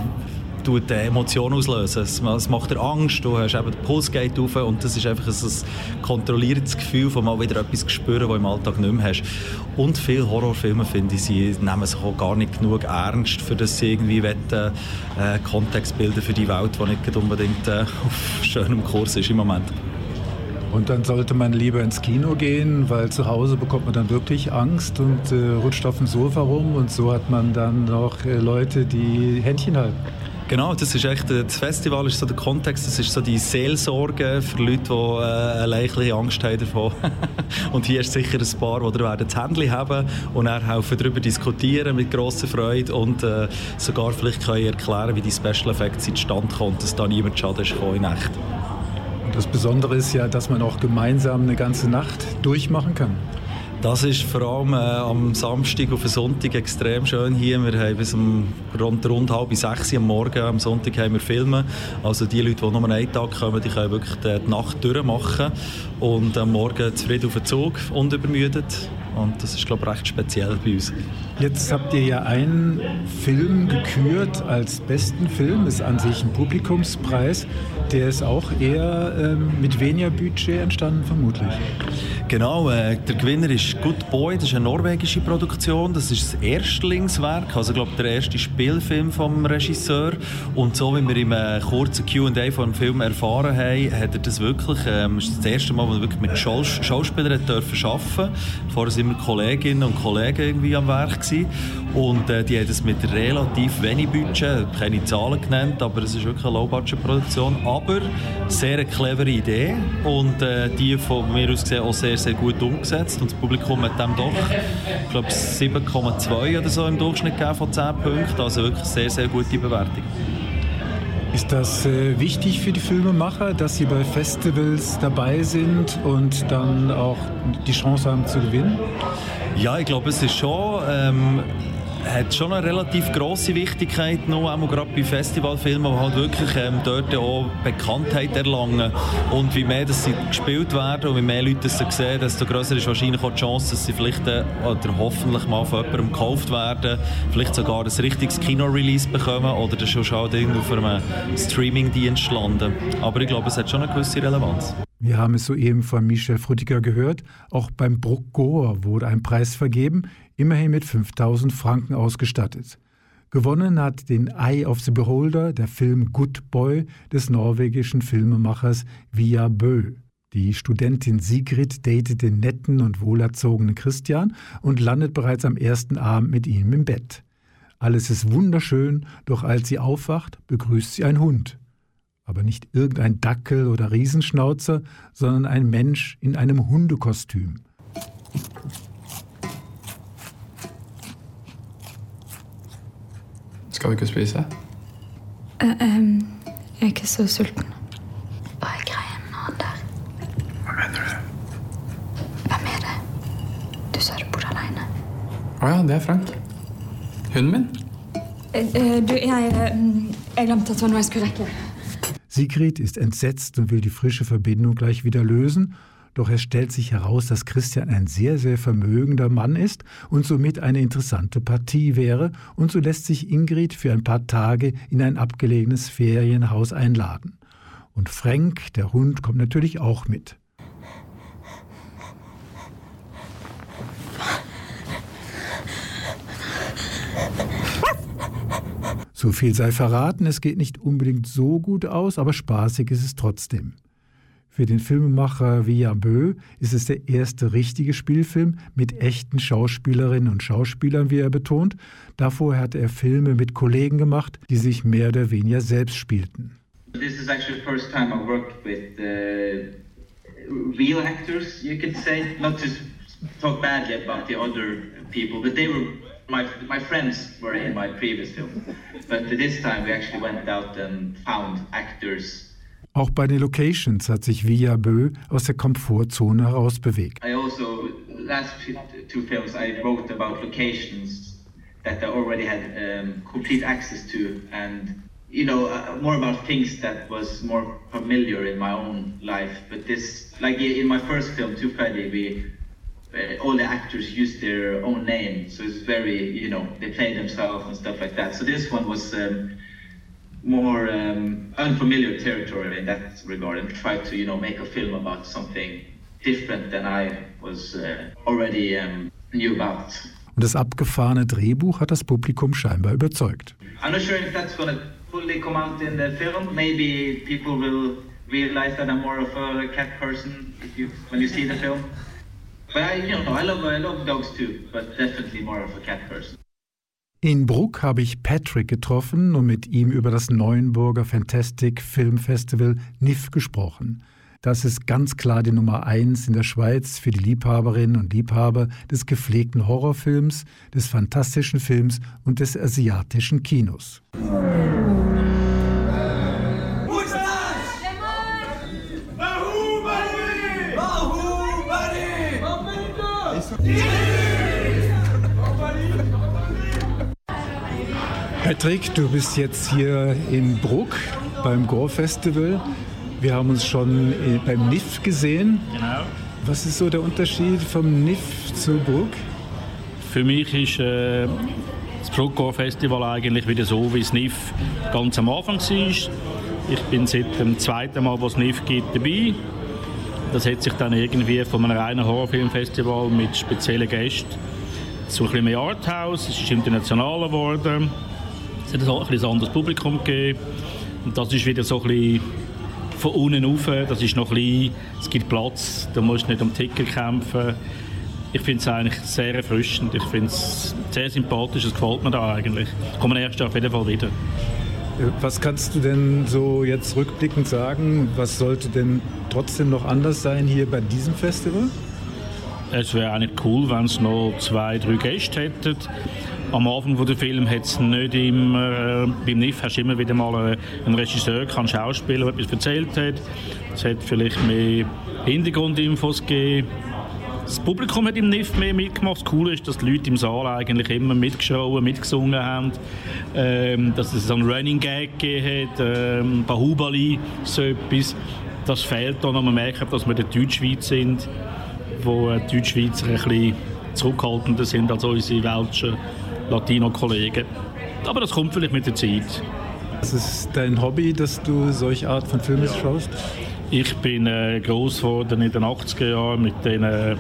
Speaker 11: tut Emotionen auslösen. Es, macht dir Angst, du hast eben, der Puls geht auf und das ist einfach ein, ein kontrolliertes Gefühl von mal wieder etwas spüren, du im Alltag nicht mehr hast. Und viele Horrorfilme, finde ich, sie nehmen sich auch gar nicht genug ernst, für das sie irgendwie wollen, äh, Kontext bilden für die Welt, die nicht unbedingt äh, [laughs] auf schönem Kurs ist im Moment.
Speaker 2: Und dann sollte man lieber ins Kino gehen, weil zu Hause bekommt man dann wirklich Angst und äh, rutscht auf dem Sofa rum und so hat man dann noch äh, Leute, die Händchen halten.
Speaker 11: Genau, das ist echt, äh, das Festival ist so der Kontext, das ist so die Seelsorge für Leute, die äh, eine leichte Angst haben davon. [laughs] und hier ist sicher ein paar, die werden das Handy haben und dann helfen darüber diskutieren mit grosser Freude und äh, sogar vielleicht können erklären, wie die Special Effects zustande kommen, dass da niemand Schaden ist in.
Speaker 2: Und das Besondere ist ja, dass man auch gemeinsam eine ganze Nacht durchmachen kann.
Speaker 11: Das ist vor allem äh, am Samstag auf den Sonntag extrem schön hier. Wir haben bis um rund, rund halb sechs am Morgen, am Sonntag haben wir Filme. Also die Leute, die nur einen Tag kommen, die können wirklich die Nacht durchmachen und am Morgen zufrieden auf den Zug, unübermüdet. Und das ist, glaube ich, recht speziell bei uns.
Speaker 2: Jetzt habt ihr ja einen Film gekürt als besten Film, ist an sich ein Publikumspreis. Der ist auch eher ähm, mit weniger Budget entstanden, vermutlich.
Speaker 11: Genau, äh, der Gewinner ist Good Boy, das ist eine norwegische Produktion, das ist das Erstlingswerk, also glaube der erste Spielfilm vom Regisseur und so wie wir im äh, kurzen Q&A von dem Film erfahren haben, hat er das wirklich, ähm, ist das erste Mal, wo er wirklich mit Schaus Schauspielern dürfen arbeiten. Vorher sind wir Kolleginnen und Kollegen irgendwie am Werk gewesen. und äh, die haben das mit relativ wenig Budget, keine Zahlen genannt, aber es ist wirklich eine Low-Budget-Produktion, aber sehr eine clevere Idee und äh, die von mir aus gesehen auch sehr, sehr gut umgesetzt und das Publikum hat dem doch, ich glaube 7,2 oder so im Durchschnitt gegeben von 10 Punkten, also wirklich sehr, sehr gute Bewertung.
Speaker 2: Ist das äh, wichtig für die Filmemacher, dass sie bei Festivals dabei sind und dann auch die Chance haben zu gewinnen?
Speaker 11: Ja, ich glaube, es ist schon. Ähm, hat schon eine relativ grosse Wichtigkeit noch, auch gerade bei Festivalfilmen, die halt wirklich ähm, dort auch Bekanntheit erlangen. Und wie mehr dass sie gespielt werden und wie mehr Leute das sehen, desto größer ist wahrscheinlich auch die Chance, dass sie vielleicht äh, oder hoffentlich mal von jemandem gekauft werden, vielleicht sogar ein richtiges Kino-Release bekommen oder das schon halt irgendwo auf einem Streaming-Dienst landen. Aber ich glaube, es hat schon eine gewisse Relevanz.
Speaker 2: Wir haben es soeben von Michel Frutiger gehört. Auch beim Bruck Gore wurde ein Preis vergeben, immerhin mit 5000 Franken ausgestattet. Gewonnen hat den Eye of the Beholder der Film Good Boy des norwegischen Filmemachers Via Bø. Die Studentin Sigrid datet den netten und wohlerzogenen Christian und landet bereits am ersten Abend mit ihm im Bett. Alles ist wunderschön, doch als sie aufwacht, begrüßt sie ein Hund. Aber nicht irgendein Dackel oder Riesenschnauzer, sondern ein Mensch in einem Hundekostüm.
Speaker 12: Skal vi ikke spise?
Speaker 13: Uh, um, jeg er ikke så sulten. Hva er greia med han der?
Speaker 12: Hva mener du?
Speaker 13: Hvem er det? Du sa du bodde alene.
Speaker 12: Å ja, det er Frank. Hunden min.
Speaker 13: Uh, du, jeg, uh, jeg glemte at det var noe jeg skulle rekke.
Speaker 2: Sigrid ist entsetzt und will die frische Verbindung gleich wieder lösen, doch es stellt sich heraus, dass Christian ein sehr, sehr vermögender Mann ist und somit eine interessante Partie wäre, und so lässt sich Ingrid für ein paar Tage in ein abgelegenes Ferienhaus einladen. Und Frank, der Hund, kommt natürlich auch mit. So viel sei verraten, es geht nicht unbedingt so gut aus, aber spaßig ist es trotzdem. Für den Filmemacher Via Bö ist es der erste richtige Spielfilm mit echten Schauspielerinnen und Schauspielern, wie er betont. Davor hatte er Filme mit Kollegen gemacht, die sich mehr oder weniger selbst spielten.
Speaker 14: This is actually the first time I worked with uh, real actors, you could say, not to talk badly about the other people, but they were my my friends were in my previous film. But this time we actually went out and found actors
Speaker 2: auch bei den Locations hat sich Via Bö aus der Komfortzone herausbewegt.
Speaker 14: I also, last two films, I wrote about locations that I already had um, complete access to and you know, uh, more about things that was more familiar in my own life. But this, like in my first film, Too Freddy, we uh, all the actors used their own name, so it's very, you know, they play themselves and stuff like that. So this one was um, more um, unfamiliar territory in that regard and try to, you know, make a film about something different than I was uh, already um, knew about.
Speaker 2: Das abgefahrene Drehbuch hat das Publikum scheinbar überzeugt.
Speaker 14: I'm not sure if that's going to fully come out in the film. Maybe people will realize that I'm more of a cat person if you, when you see the film.
Speaker 2: In Bruck habe ich Patrick getroffen und mit ihm über das Neuenburger Fantastic Film Festival NIF gesprochen. Das ist ganz klar die Nummer eins in der Schweiz für die Liebhaberinnen und Liebhaber des gepflegten Horrorfilms, des fantastischen Films und des asiatischen Kinos. Patrick, du bist jetzt hier in Bruck beim Gore Festival. Wir haben uns schon beim NIF gesehen.
Speaker 15: Genau.
Speaker 2: Was ist so der Unterschied vom NIF zu Bruck?
Speaker 15: Für mich ist äh, das Bruck Gore Festival eigentlich wieder so, wie das NIF ganz am Anfang war. Ich bin seit dem zweiten Mal, wo es NIF gibt, dabei. Das hat sich dann irgendwie von einem reinen Horrorfilmfestival mit speziellen Gästen zu ein bisschen mehr Arthouse. Es ist internationaler geworden. Es hat ein, ein anderes Publikum gegeben. Und das ist wieder so ein bisschen von unten rauf. Das ist noch klein, es gibt Platz, da musst du nicht um Ticket kämpfen. Ich finde es eigentlich sehr erfrischend. Ich finde es sehr sympathisch, es gefällt mir da eigentlich. Ich komme nächstes Jahr auf jeden Fall wieder.
Speaker 2: Was kannst du denn so jetzt rückblickend sagen? Was sollte denn trotzdem noch anders sein hier bei diesem Festival?
Speaker 15: Es wäre eigentlich cool, wenn es noch zwei, drei Gäste hätten. Am Anfang des Films hat es nicht immer, äh, beim NIF hast du immer wieder mal äh, einen Regisseur, einen Schauspieler, der etwas erzählt hat. Es hat vielleicht mehr Hintergrundinfos gegeben. Das Publikum hat im NIF mehr mitgemacht. Das Coole ist, dass die Leute im Saal eigentlich immer mitgeschrien, mitgesungen haben. Ähm, dass es so einen Running Gag gegeben hat, ähm, Bahubali, so etwas. Das fehlt dann, man merkt, dass wir in der Deutschschweiz sind, wo die Deutschschweizer ein bisschen zurückhaltender sind als unsere welschen Latino-Kollegen. Aber das kommt vielleicht mit der Zeit.
Speaker 2: Ist dein Hobby, dass du solche Art von Filmen schaust?
Speaker 15: Ich bin äh, groß geworden in den 80er Jahren mit den äh,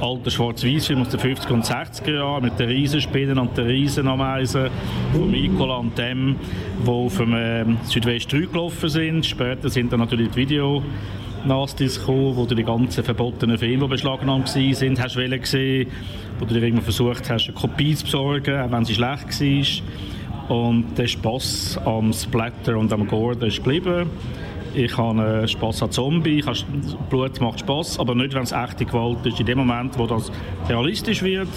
Speaker 15: alten Schwarz-Weiß-Filmen aus den 50er und 60er Jahren, mit den Riesenspinnen und den Riesenameisen von Nicola und dem, die auf dem äh, Südwest 3 gelaufen sind. Später sind dann natürlich die Video Nastis gekommen, wo du die ganzen verbotenen Filme, die beschlagnahmt waren, hast du gesehen, wo du dir irgendwann versucht hast, eine Kopie zu besorgen, auch wenn sie schlecht war. Und der Spass am Splatter und am Gore ist geblieben. Ich habe Spass an Zombie, ich Blut macht Spass, aber nicht, wenn es echte Gewalt ist. In dem Moment, wo das realistisch wird,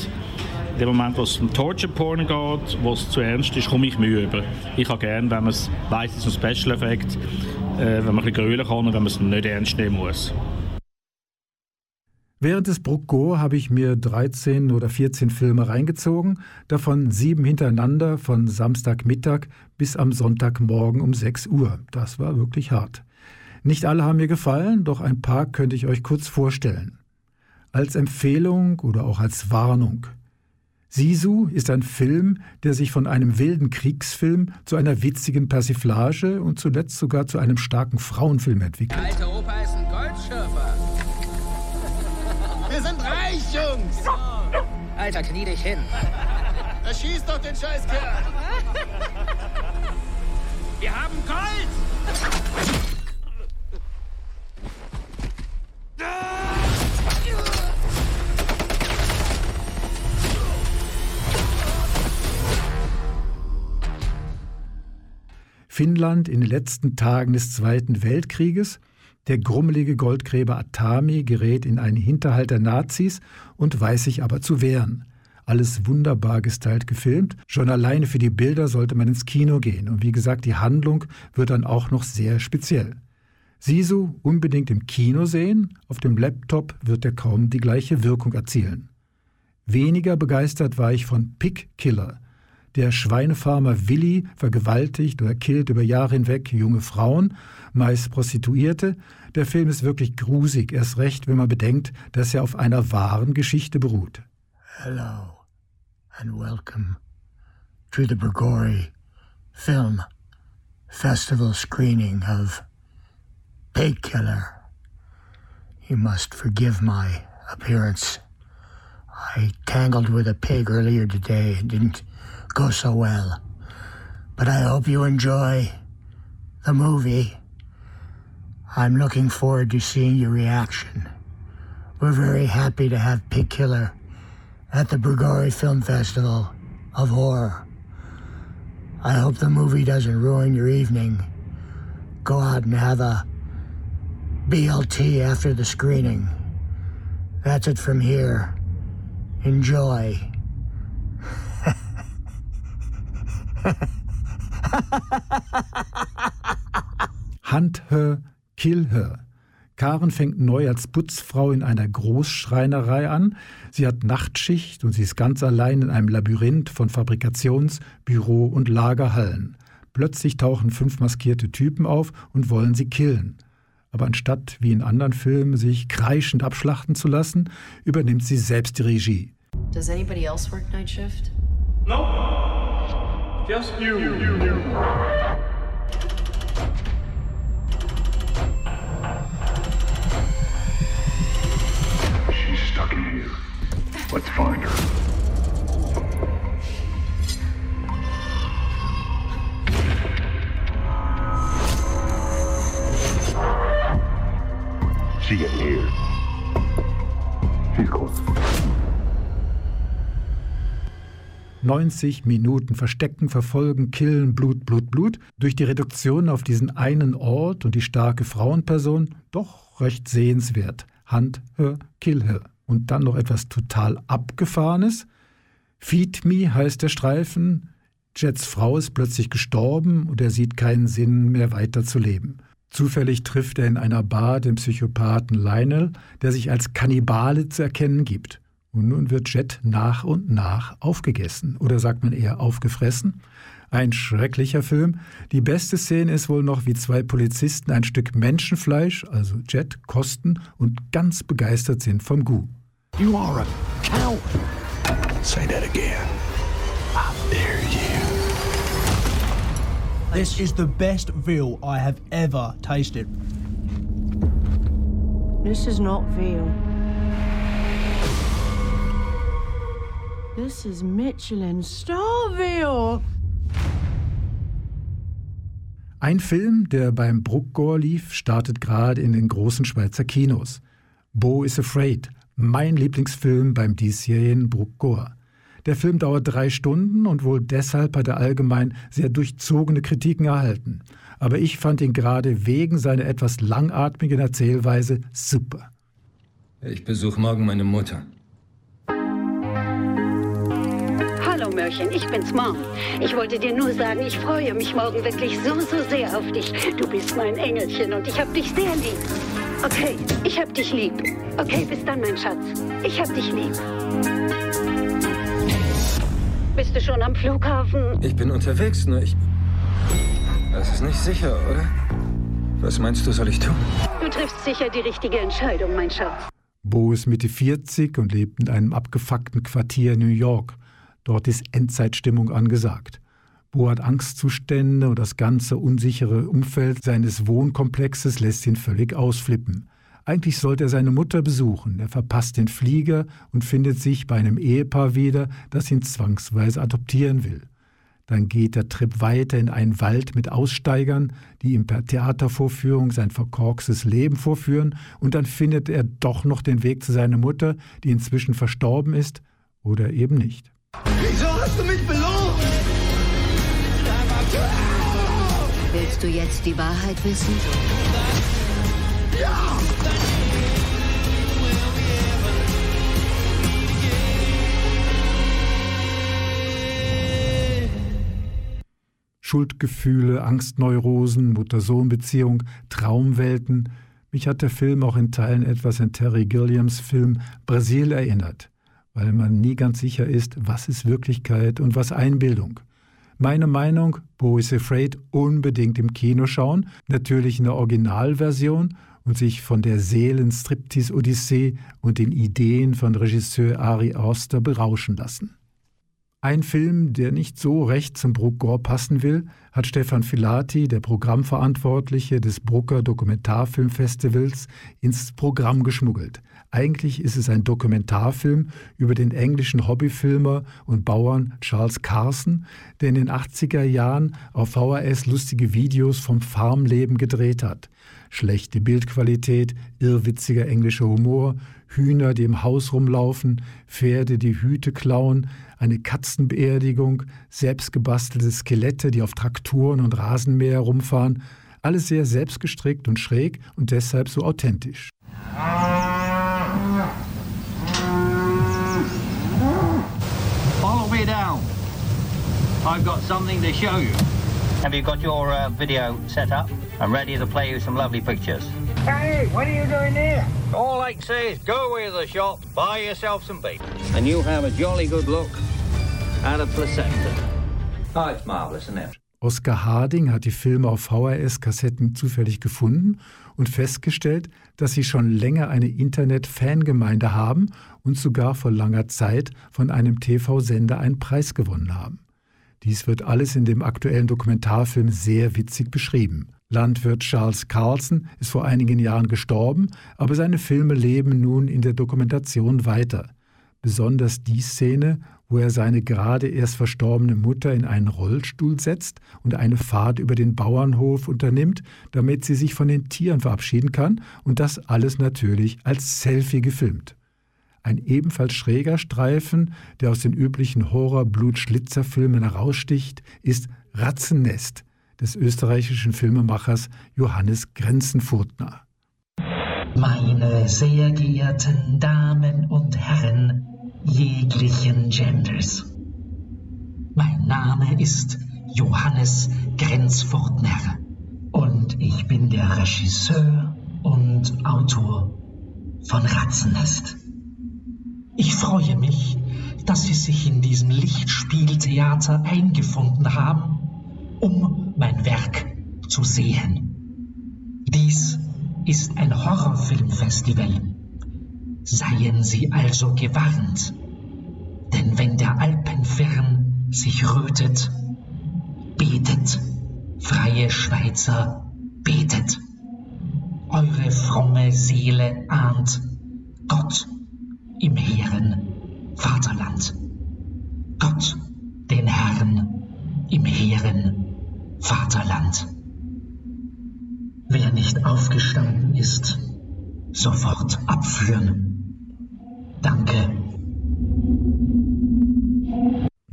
Speaker 15: in dem Moment, wo es um Torture Porn geht, wo es zu ernst ist, komme ich Mühe über. Ich habe gerne, wenn man es weiss, es ist ein Special Effekt, äh, wenn man ein bisschen kann und wenn man es nicht ernst nehmen muss.
Speaker 2: Während des Bruckgo habe ich mir 13 oder 14 Filme reingezogen, davon sieben hintereinander von Samstagmittag bis am Sonntagmorgen um 6 Uhr. Das war wirklich hart. Nicht alle haben mir gefallen, doch ein paar könnte ich euch kurz vorstellen. Als Empfehlung oder auch als Warnung. Sisu ist ein Film, der sich von einem wilden Kriegsfilm zu einer witzigen Persiflage und zuletzt sogar zu einem starken Frauenfilm entwickelt.
Speaker 16: Alter Opa Jungs. Alter, knie dich hin. Erschieß doch den Scheißkerl. Wir haben Gold.
Speaker 2: Finnland in den letzten Tagen des Zweiten Weltkrieges. Der grummelige Goldgräber Atami gerät in einen Hinterhalt der Nazis und weiß sich aber zu wehren. Alles wunderbar gestylt gefilmt. Schon alleine für die Bilder sollte man ins Kino gehen. Und wie gesagt, die Handlung wird dann auch noch sehr speziell. Sisu unbedingt im Kino sehen, auf dem Laptop wird er kaum die gleiche Wirkung erzielen. Weniger begeistert war ich von Pick Killer, der Schweinefarmer Willi vergewaltigt oder killt über Jahre hinweg junge Frauen, meist Prostituierte. Der Film ist wirklich grusig, erst recht, wenn man bedenkt, dass er auf einer wahren Geschichte beruht.
Speaker 17: Hello and welcome to the Bregori Film Festival screening of Pig Killer. You must forgive my appearance. I tangled with a pig earlier today and didn't go so well. But I hope you enjoy the movie. I'm looking forward to seeing your reaction. We're very happy to have Pig Killer at the Brugori Film Festival of horror. I hope the movie doesn't ruin your evening. Go out and have a BLT after the screening. That's it from here. Enjoy. [laughs]
Speaker 2: Hunt her, kill her. Karen fängt neu als Putzfrau in einer Großschreinerei an. Sie hat Nachtschicht und sie ist ganz allein in einem Labyrinth von Fabrikations-, Büro- und Lagerhallen. Plötzlich tauchen fünf maskierte Typen auf und wollen sie killen. Aber anstatt wie in anderen Filmen sich kreischend abschlachten zu lassen, übernimmt sie selbst die Regie.
Speaker 18: Does anybody else work night shift?
Speaker 19: No. Just you.
Speaker 20: She's stuck in here. Let's find her. She in here. She's close.
Speaker 2: 90 Minuten verstecken, verfolgen, killen, Blut, Blut, Blut. Durch die Reduktion auf diesen einen Ort und die starke Frauenperson doch recht sehenswert. Hand, her, kill her. Und dann noch etwas total Abgefahrenes. Feed Me heißt der Streifen. Jets Frau ist plötzlich gestorben und er sieht keinen Sinn mehr weiter zu leben. Zufällig trifft er in einer Bar den Psychopathen Lionel, der sich als Kannibale zu erkennen gibt. Und nun wird Jet nach und nach aufgegessen. Oder sagt man eher aufgefressen? Ein schrecklicher Film. Die beste Szene ist wohl noch, wie zwei Polizisten ein Stück Menschenfleisch, also Jet, kosten und ganz begeistert sind vom Gu.
Speaker 20: You are a coward. Say that again. I dare you.
Speaker 21: This is the best veal I have ever tasted.
Speaker 22: This is not veal. This is Michelin star.
Speaker 2: Ein Film, der beim Bruckgor lief, startet gerade in den großen Schweizer Kinos. Bo is Afraid, mein Lieblingsfilm beim diesjährigen Bruckgor. Der Film dauert drei Stunden und wohl deshalb hat er allgemein sehr durchzogene Kritiken erhalten. Aber ich fand ihn gerade wegen seiner etwas langatmigen Erzählweise super.
Speaker 23: Ich besuche morgen meine Mutter.
Speaker 24: Hallo Mörchen, ich bin's Mom. Ich wollte dir nur sagen, ich freue mich morgen wirklich so, so sehr auf dich. Du bist mein Engelchen und ich hab dich sehr lieb. Okay, ich hab dich lieb. Okay, bis dann, mein Schatz. Ich hab dich lieb. Bist du schon am Flughafen?
Speaker 23: Ich bin unterwegs, nur ich. Das ist nicht sicher, oder? Was meinst du, soll ich tun?
Speaker 24: Du triffst sicher die richtige Entscheidung, mein Schatz.
Speaker 2: Bo ist Mitte 40 und lebt in einem abgefuckten Quartier in New York. Dort ist Endzeitstimmung angesagt. Bo hat Angstzustände und das ganze unsichere Umfeld seines Wohnkomplexes lässt ihn völlig ausflippen. Eigentlich sollte er seine Mutter besuchen. Er verpasst den Flieger und findet sich bei einem Ehepaar wieder, das ihn zwangsweise adoptieren will. Dann geht der Trip weiter in einen Wald mit Aussteigern, die ihm per Theatervorführung sein verkorkstes Leben vorführen, und dann findet er doch noch den Weg zu seiner Mutter, die inzwischen verstorben ist, oder eben nicht.
Speaker 16: Wieso hast du mich belogen?
Speaker 24: Willst du jetzt die Wahrheit wissen?
Speaker 16: Ja!
Speaker 2: Schuldgefühle, Angstneurosen, Mutter-Sohn-Beziehung, Traumwelten. Mich hat der Film auch in Teilen etwas an Terry Gilliams Film Brasil erinnert, weil man nie ganz sicher ist, was ist Wirklichkeit und was Einbildung. Meine Meinung, Bo is Afraid unbedingt im Kino schauen, natürlich in der Originalversion und sich von der Seelenstriptease-Odyssee und den Ideen von Regisseur Ari Auster berauschen lassen. Ein Film, der nicht so recht zum Bruck-Gore passen will, hat Stefan Filati, der Programmverantwortliche des Brucker Dokumentarfilmfestivals, ins Programm geschmuggelt. Eigentlich ist es ein Dokumentarfilm über den englischen Hobbyfilmer und Bauern Charles Carson, der in den 80er Jahren auf VHS lustige Videos vom Farmleben gedreht hat. Schlechte Bildqualität, irrwitziger englischer Humor, Hühner, die im Haus rumlaufen, Pferde, die Hüte klauen, eine Katzenbeerdigung, selbstgebastelte Skelette, die auf Traktoren und Rasenmäher rumfahren, alles sehr selbstgestrickt und schräg und deshalb so authentisch.
Speaker 25: Follow me down. I've got something to show you. Have you got your uh, video set up? I'm ready to play you some lovely pictures.
Speaker 16: Hey, what are you doing there?
Speaker 25: All I can say is go away to the shop, buy yourself some beef, and you'll have a jolly good look at a placenta. Oh, it's marvellous, isn't it?
Speaker 2: Oskar Harding hat die Filme auf VHS-Kassetten zufällig gefunden und festgestellt, dass sie schon länger eine Internet-Fangemeinde haben und sogar vor langer Zeit von einem TV-Sender einen Preis gewonnen haben. Dies wird alles in dem aktuellen Dokumentarfilm sehr witzig beschrieben. Landwirt Charles Carlson ist vor einigen Jahren gestorben, aber seine Filme leben nun in der Dokumentation weiter. Besonders die Szene, wo er seine gerade erst verstorbene Mutter in einen Rollstuhl setzt und eine Fahrt über den Bauernhof unternimmt, damit sie sich von den Tieren verabschieden kann und das alles natürlich als Selfie gefilmt. Ein ebenfalls schräger Streifen, der aus den üblichen Horror-Blut-Schlitzer-Filmen heraussticht, ist Ratzennest des österreichischen Filmemachers Johannes Grenzenfurtner.
Speaker 26: Meine sehr geehrten Damen und Herren jeglichen Genders. Mein Name ist Johannes Grenzfurtner und ich bin der Regisseur und Autor von Ratzennest. Ich freue mich, dass Sie sich in diesem Lichtspieltheater eingefunden haben, um mein Werk zu sehen. Dies ist ein Horrorfilmfestival. Seien Sie also gewarnt, denn wenn der Alpenfirn sich rötet, betet, freie Schweizer, betet. Eure fromme Seele ahnt Gott im hehren Vaterland. Gott, den Herrn im hehren Vaterland. Wer nicht aufgestanden ist, sofort abführen. Danke.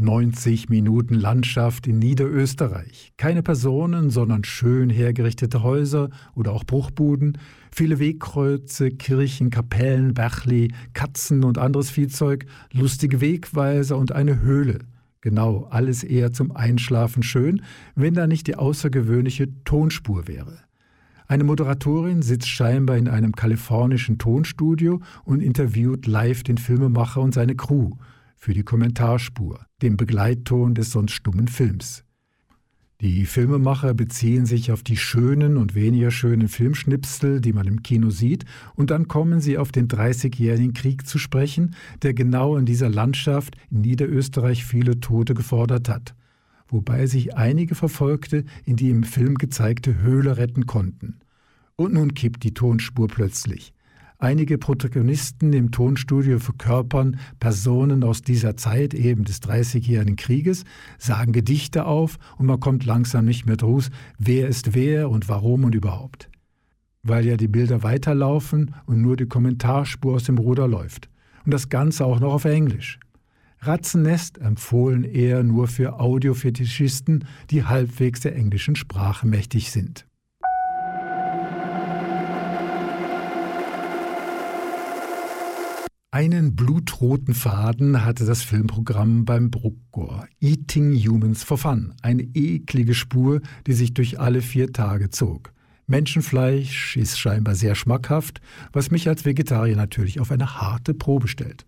Speaker 2: 90 Minuten Landschaft in Niederösterreich. Keine Personen, sondern schön hergerichtete Häuser oder auch Bruchbuden, viele Wegkreuze, Kirchen, Kapellen, Bächli, Katzen und anderes Viehzeug, lustige Wegweiser und eine Höhle. Genau, alles eher zum Einschlafen schön, wenn da nicht die außergewöhnliche Tonspur wäre. Eine Moderatorin sitzt scheinbar in einem kalifornischen Tonstudio und interviewt live den Filmemacher und seine Crew für die Kommentarspur, dem Begleitton des sonst stummen Films. Die Filmemacher beziehen sich auf die schönen und weniger schönen Filmschnipsel, die man im Kino sieht, und dann kommen sie auf den Dreißigjährigen Krieg zu sprechen, der genau in dieser Landschaft in Niederösterreich viele Tote gefordert hat wobei sich einige Verfolgte in die im Film gezeigte Höhle retten konnten. Und nun kippt die Tonspur plötzlich. Einige Protagonisten im Tonstudio verkörpern Personen aus dieser Zeit, eben des Dreißigjährigen Krieges, sagen Gedichte auf und man kommt langsam nicht mehr draus, wer ist wer und warum und überhaupt. Weil ja die Bilder weiterlaufen und nur die Kommentarspur aus dem Ruder läuft. Und das Ganze auch noch auf Englisch. Ratzennest empfohlen eher nur für Audiofetischisten, die halbwegs der englischen Sprache mächtig sind. Einen blutroten Faden hatte das Filmprogramm beim Bruckgor. Eating Humans for Fun. Eine eklige Spur, die sich durch alle vier Tage zog. Menschenfleisch ist scheinbar sehr schmackhaft, was mich als Vegetarier natürlich auf eine harte Probe stellt.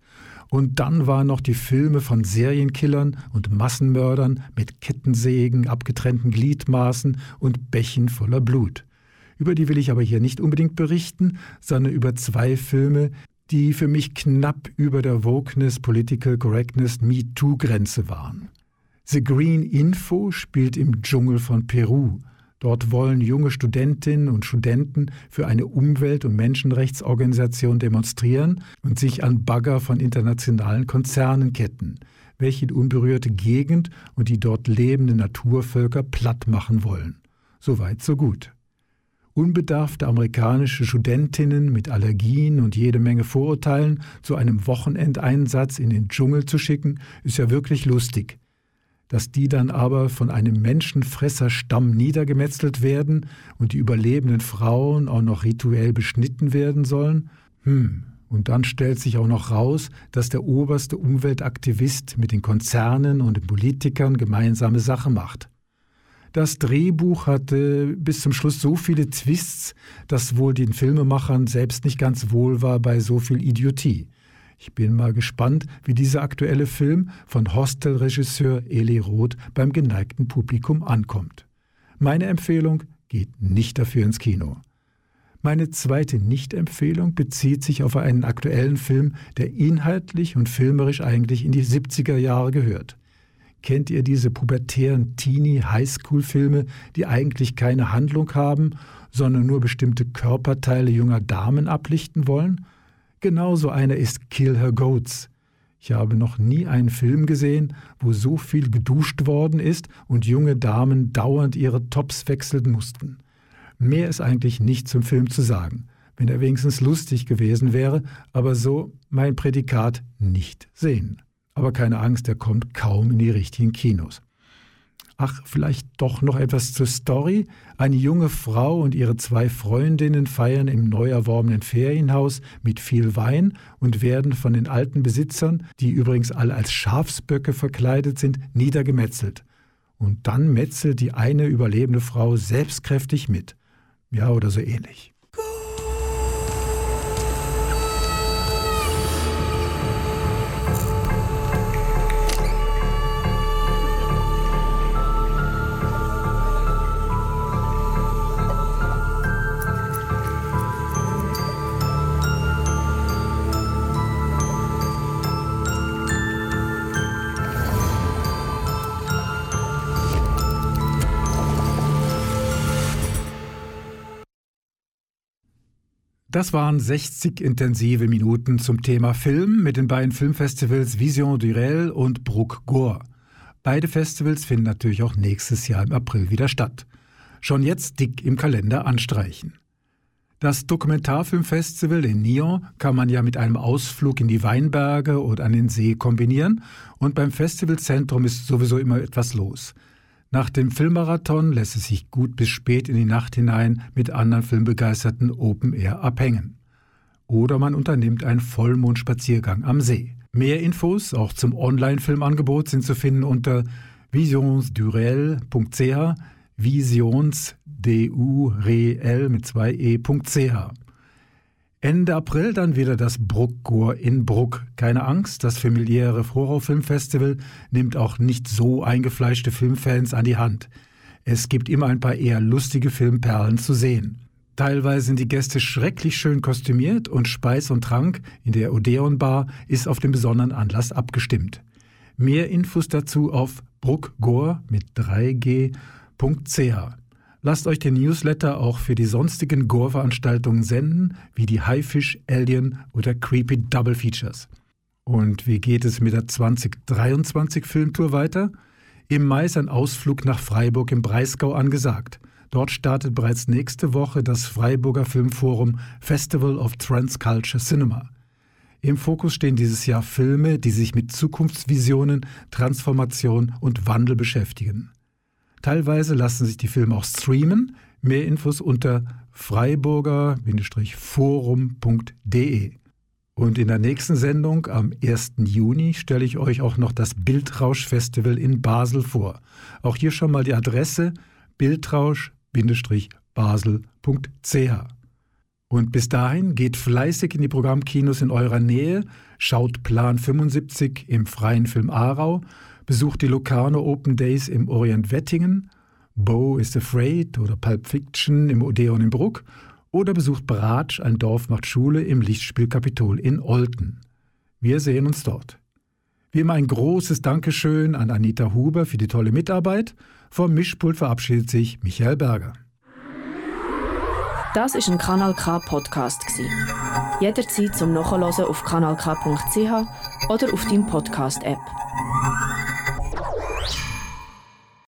Speaker 2: Und dann waren noch die Filme von Serienkillern und Massenmördern mit Kettensägen, abgetrennten Gliedmaßen und Bächen voller Blut. Über die will ich aber hier nicht unbedingt berichten, sondern über zwei Filme, die für mich knapp über der Wokeness, Political Correctness, MeToo-Grenze waren. The Green Info spielt im Dschungel von Peru, Dort wollen junge Studentinnen und Studenten für eine Umwelt- und Menschenrechtsorganisation demonstrieren und sich an Bagger von internationalen Konzernen ketten, welche die unberührte Gegend und die dort lebenden Naturvölker platt machen wollen. Soweit, so gut. Unbedarfte amerikanische Studentinnen mit Allergien und jede Menge Vorurteilen zu einem Wochenendeinsatz in den Dschungel zu schicken, ist ja wirklich lustig. Dass die dann aber von einem Menschenfresserstamm niedergemetzelt werden und die überlebenden Frauen auch noch rituell beschnitten werden sollen? Hm, und dann stellt sich auch noch raus, dass der oberste Umweltaktivist mit den Konzernen und den Politikern gemeinsame Sache macht. Das Drehbuch hatte bis zum Schluss so viele Twists, dass wohl den Filmemachern selbst nicht ganz wohl war bei so viel Idiotie. Ich bin mal gespannt, wie dieser aktuelle Film von Hostel-Regisseur Eli Roth beim geneigten Publikum ankommt. Meine Empfehlung geht nicht dafür ins Kino. Meine zweite Nicht-Empfehlung bezieht sich auf einen aktuellen Film, der inhaltlich und filmerisch eigentlich in die 70er Jahre gehört. Kennt ihr diese pubertären Teenie-Highschool-Filme, die eigentlich keine Handlung haben, sondern nur bestimmte Körperteile junger Damen ablichten wollen? Genauso einer ist Kill Her Goats. Ich habe noch nie einen Film gesehen, wo so viel geduscht worden ist und junge Damen dauernd ihre Tops wechseln mussten. Mehr ist eigentlich nicht zum Film zu sagen, wenn er wenigstens lustig gewesen wäre, aber so mein Prädikat nicht sehen. Aber keine Angst, er kommt kaum in die richtigen Kinos. Ach, vielleicht doch noch etwas zur Story. Eine junge Frau und ihre zwei Freundinnen feiern im neu erworbenen Ferienhaus mit viel Wein und werden von den alten Besitzern, die übrigens alle als Schafsböcke verkleidet sind, niedergemetzelt. Und dann metzelt die eine überlebende Frau selbstkräftig mit. Ja, oder so ähnlich. Das waren 60 intensive Minuten zum Thema Film mit den beiden Filmfestivals Vision du Réel und Bruck Gore. Beide Festivals finden natürlich auch nächstes Jahr im April wieder statt. Schon jetzt dick im Kalender anstreichen. Das Dokumentarfilmfestival in Nyon kann man ja mit einem Ausflug in die Weinberge oder an den See kombinieren und beim Festivalzentrum ist sowieso immer etwas los. Nach dem Filmmarathon lässt es sich gut bis spät in die Nacht hinein mit anderen Filmbegeisterten Open Air abhängen. Oder man unternimmt einen Vollmondspaziergang am See. Mehr Infos, auch zum Online-Filmangebot, sind zu finden unter visionsdurel.ch, visionsdurel mit zwei e.ch. Ende April dann wieder das Bruckgur in Bruck. Keine Angst, das familiäre Horrorfilmfestival nimmt auch nicht so eingefleischte Filmfans an die Hand. Es gibt immer ein paar eher lustige Filmperlen zu sehen. Teilweise sind die Gäste schrecklich schön kostümiert und Speis und Trank in der Odeon Bar ist auf den besonderen Anlass abgestimmt. Mehr Infos dazu auf bruckgor mit 3g.ch. Lasst euch den Newsletter auch für die sonstigen Gore-Veranstaltungen senden, wie die Haifisch, Alien oder Creepy Double Features. Und wie geht es mit der 2023 Filmtour weiter? Im Mai ist ein Ausflug nach Freiburg im Breisgau angesagt. Dort startet bereits nächste Woche das Freiburger Filmforum Festival of Transculture Cinema. Im Fokus stehen dieses Jahr Filme, die sich mit Zukunftsvisionen, Transformation und Wandel beschäftigen. Teilweise lassen sich die Filme auch streamen. Mehr Infos unter freiburger-forum.de. Und in der nächsten Sendung am 1. Juni stelle ich euch auch noch das Bildrausch-Festival in Basel vor. Auch hier schon mal die Adresse bildrausch-basel.ch. Und bis dahin geht fleißig in die Programmkinos in eurer Nähe, schaut Plan 75 im Freien Film Aarau besucht die Locarno Open Days im Orient Wettingen, Bo is Afraid oder Pulp Fiction im Odeon in Bruck oder besucht Bratsch, ein Dorf macht Schule im Lichtspielkapitol in Olten. Wir sehen uns dort. Wie immer ein großes Dankeschön an Anita Huber für die tolle Mitarbeit. Vom Mischpult verabschiedet sich Michael Berger.
Speaker 27: Das ist ein Kanal K Podcast Jederzeit zum Nachhören auf kanalk.ch oder auf deinem Podcast App.